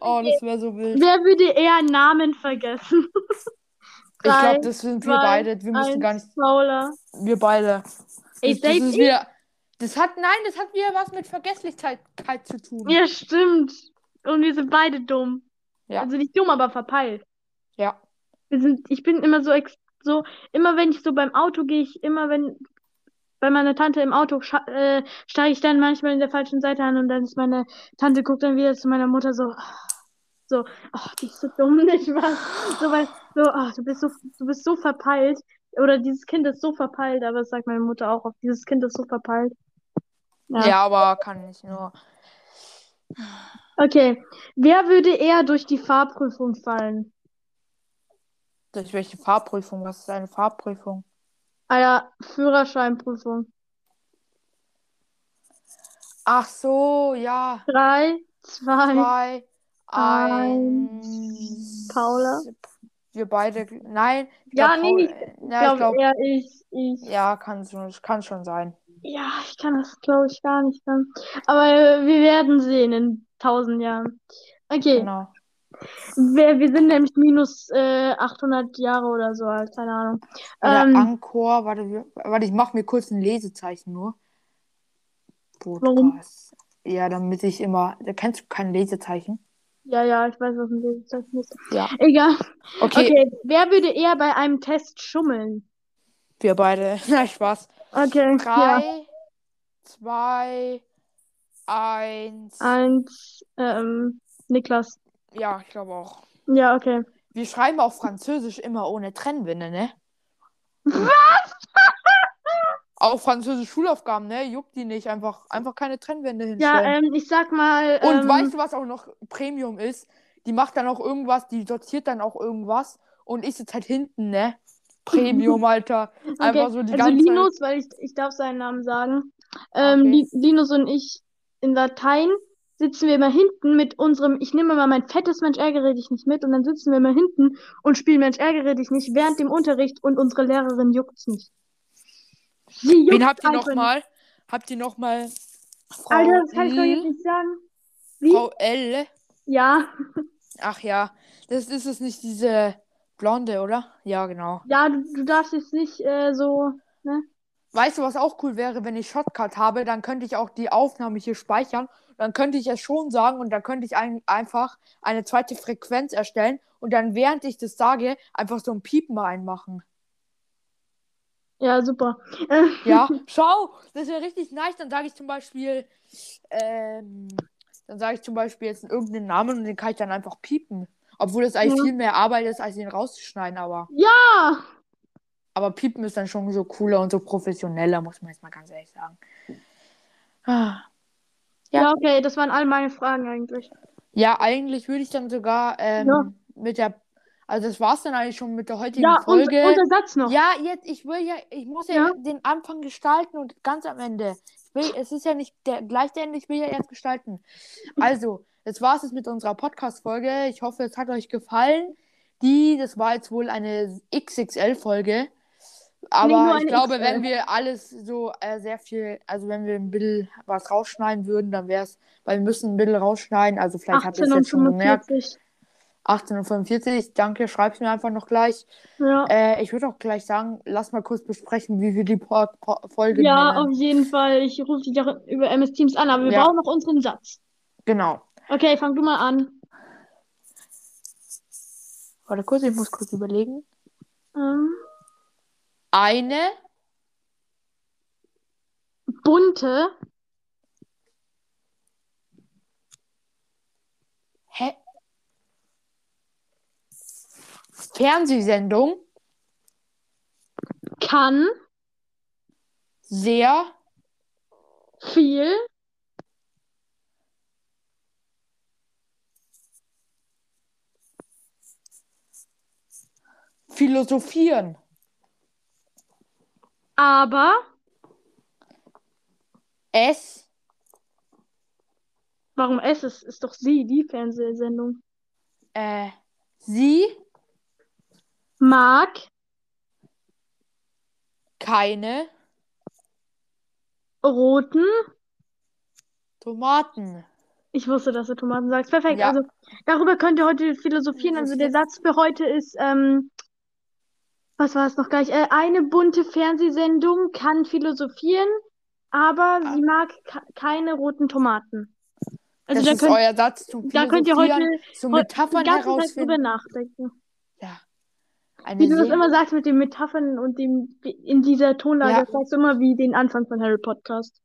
Oh, das wäre so wild. Wer würde eher Namen vergessen? Ich glaube, das sind wir beide. Wir müssen gar nicht. Paula. Wir beide. Ey, Das, das ist ich? wieder. Das hat, nein, das hat wieder was mit Vergesslichkeit zu tun. Ja, stimmt. Und wir sind beide dumm. Ja. Also nicht dumm, aber verpeilt. Ja. Wir sind, ich bin immer so, ex so, immer wenn ich so beim Auto gehe, ich immer wenn bei meiner Tante im Auto äh, steige ich dann manchmal in der falschen Seite an und dann ist meine Tante guckt dann wieder zu meiner Mutter so, so, ach, die ist so dumm, nicht wahr? So, weil, so, ach, du bist so, du bist so verpeilt. Oder dieses Kind ist so verpeilt, aber das sagt meine Mutter auch oft, dieses Kind ist so verpeilt. Ja. Ja. aber kann nicht nur. Okay. Wer würde eher durch die Fahrprüfung fallen? Durch welche Fahrprüfung? Was ist eine Fahrprüfung? Ah ja, Führerscheinprüfung. Ach so, ja. Drei, zwei, Zwei, Eins. Paula? Wir beide. Nein. ich Ja, glaub, nee, Paul- ich Ja, ich glaube ich, ich. Ja, kann schon, kann schon sein. Ja, ich kann das, glaube ich, gar nicht dann. Aber äh, wir werden sehen in tausend Jahren. Okay, Genau. wir, wir sind nämlich minus äh, 800 Jahre oder so alt, keine Ahnung. Oder Ähm, Anchor. Warte, warte, ich mache mir kurz ein Lesezeichen nur. Warum? Podcast. Ja, damit ich immer. Da kennst du kein Lesezeichen? ja, ja, ich weiß, was ein Lesezeichen ist. Ja. Egal. Okay, Okay, wer würde eher bei einem Test schummeln? wir beide. *laughs* Na, Spaß. Okay, ja. Drei, zwei, eins. Eins, ähm, Niklas. Ja, ich glaube auch. Ja, okay. Wir schreiben auf Französisch immer ohne Trennwinde, ne? *laughs* Auch Französisch Schulaufgaben, ne? Juckt die nicht. Einfach, einfach keine Trennwände Ja, hinstellen. ähm, ich sag mal, Und ähm, weißt du, was auch noch Premium ist? Die macht dann auch irgendwas, die sortiert dann auch irgendwas. Und ich sitze halt hinten, ne? Premium, *laughs* Alter. Einfach okay, so die also ganze Linus, weil ich, ich darf seinen Namen sagen. Ähm, Okay. Li Linus und ich in Latein sitzen wir immer hinten mit unserem, ich nehme mal mein fettes Mensch ärgere dich nicht mit und dann sitzen wir immer hinten und spielen Mensch ärgere dich nicht während dem Unterricht und unsere Lehrerin juckt's nicht. Sie Wen juckt's habt ihr einfach noch mal? Habt ihr noch mal Frau Alter, das kann ich doch jetzt nicht sagen. Wie? Frau L? Ja, Ach ja, das ist es nicht diese Blonde, oder? Ja, genau. ja, du, du darfst jetzt nicht äh, so, ne? Weißt du, was auch cool wäre, wenn ich Shotcut habe, dann könnte ich auch die Aufnahme hier speichern. Dann könnte ich es schon sagen und dann könnte ich ein, einfach eine zweite Frequenz erstellen und dann, während ich das sage, einfach so ein Piepen reinmachen. Ja, super. Ja, *laughs* schau, das wäre richtig nice. Dann sage ich zum Beispiel, ähm, dann sage ich zum Beispiel jetzt irgendeinen Namen und den kann ich dann einfach piepen. Obwohl es eigentlich Ja. viel mehr Arbeit ist, als ihn rauszuschneiden, aber. ja, Aber Piepen ist dann schon so cooler und so professioneller, muss man jetzt mal ganz ehrlich sagen. Ah. Ja. ja, okay, das waren all meine Fragen eigentlich. Ja, eigentlich würde ich dann sogar ähm, Ja. mit der Also das war's dann eigentlich schon mit der heutigen Ja, und, Folge. und der Satz noch. Ja, jetzt, ich will ja, ich muss ja, Ja. den Anfang gestalten und ganz am Ende. Ich will, es ist ja nicht der gleich der Ende, ich will ja erst gestalten. Also, das war's jetzt mit unserer Podcast-Folge. Ich hoffe, es hat euch gefallen. Die, das war jetzt wohl eine XXL-Folge. Aber ich glaube, XL. wenn wir alles so äh, sehr viel, also wenn wir ein bisschen was rausschneiden würden, dann wäre es, weil wir müssen ein bisschen rausschneiden. Also vielleicht habt ihr 18 es jetzt schon gemerkt. 45. 18.45 Danke, schreib's mir einfach noch gleich. Ja, Äh, ich würde auch gleich sagen, lass mal kurz besprechen, wie wir die po po Folge ja nennen. auf jeden Fall. Ich rufe dich doch über MS Teams an, aber wir Ja. brauchen noch unseren Satz. Genau. Okay, fang du mal an. Warte kurz, ich muss kurz überlegen. Ähm, Eine bunte, Hä? Fernsehsendung kann sehr viel philosophieren. aber Es warum es ist, ist doch sie, die Fernsehsendung. äh, sie Mag keine roten. Tomaten. Ich wusste, dass du Tomaten sagst. Perfekt. Ja. Also darüber könnt ihr heute philosophieren. Also der Satz für heute ist, ähm, was war es noch gleich? Äh, eine bunte Fernsehsendung kann philosophieren, aber Ah. sie mag ke- keine roten Tomaten. Also das da ist könnt, euer Satz zum da könnt ihr heute, heute Metaphern ganze Zeit drüber herausfinden. nachdenken. Ja. Eine Wie du das immer sagst mit den Metaphern und dem in dieser Tonlage, Ja. das sagst du immer wie den Anfang von Harry Podcast.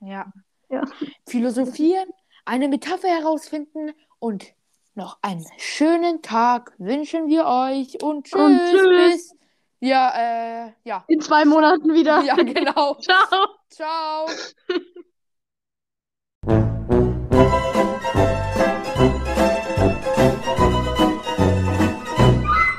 Ja. Ja. Philosophieren, eine Metapher herausfinden und noch einen schönen Tag wünschen wir euch und tschüss, Und tschüss. bis wir, äh, ja. In zwei Monaten wieder. Ja, genau. *laughs* Ciao. Ciao. *laughs*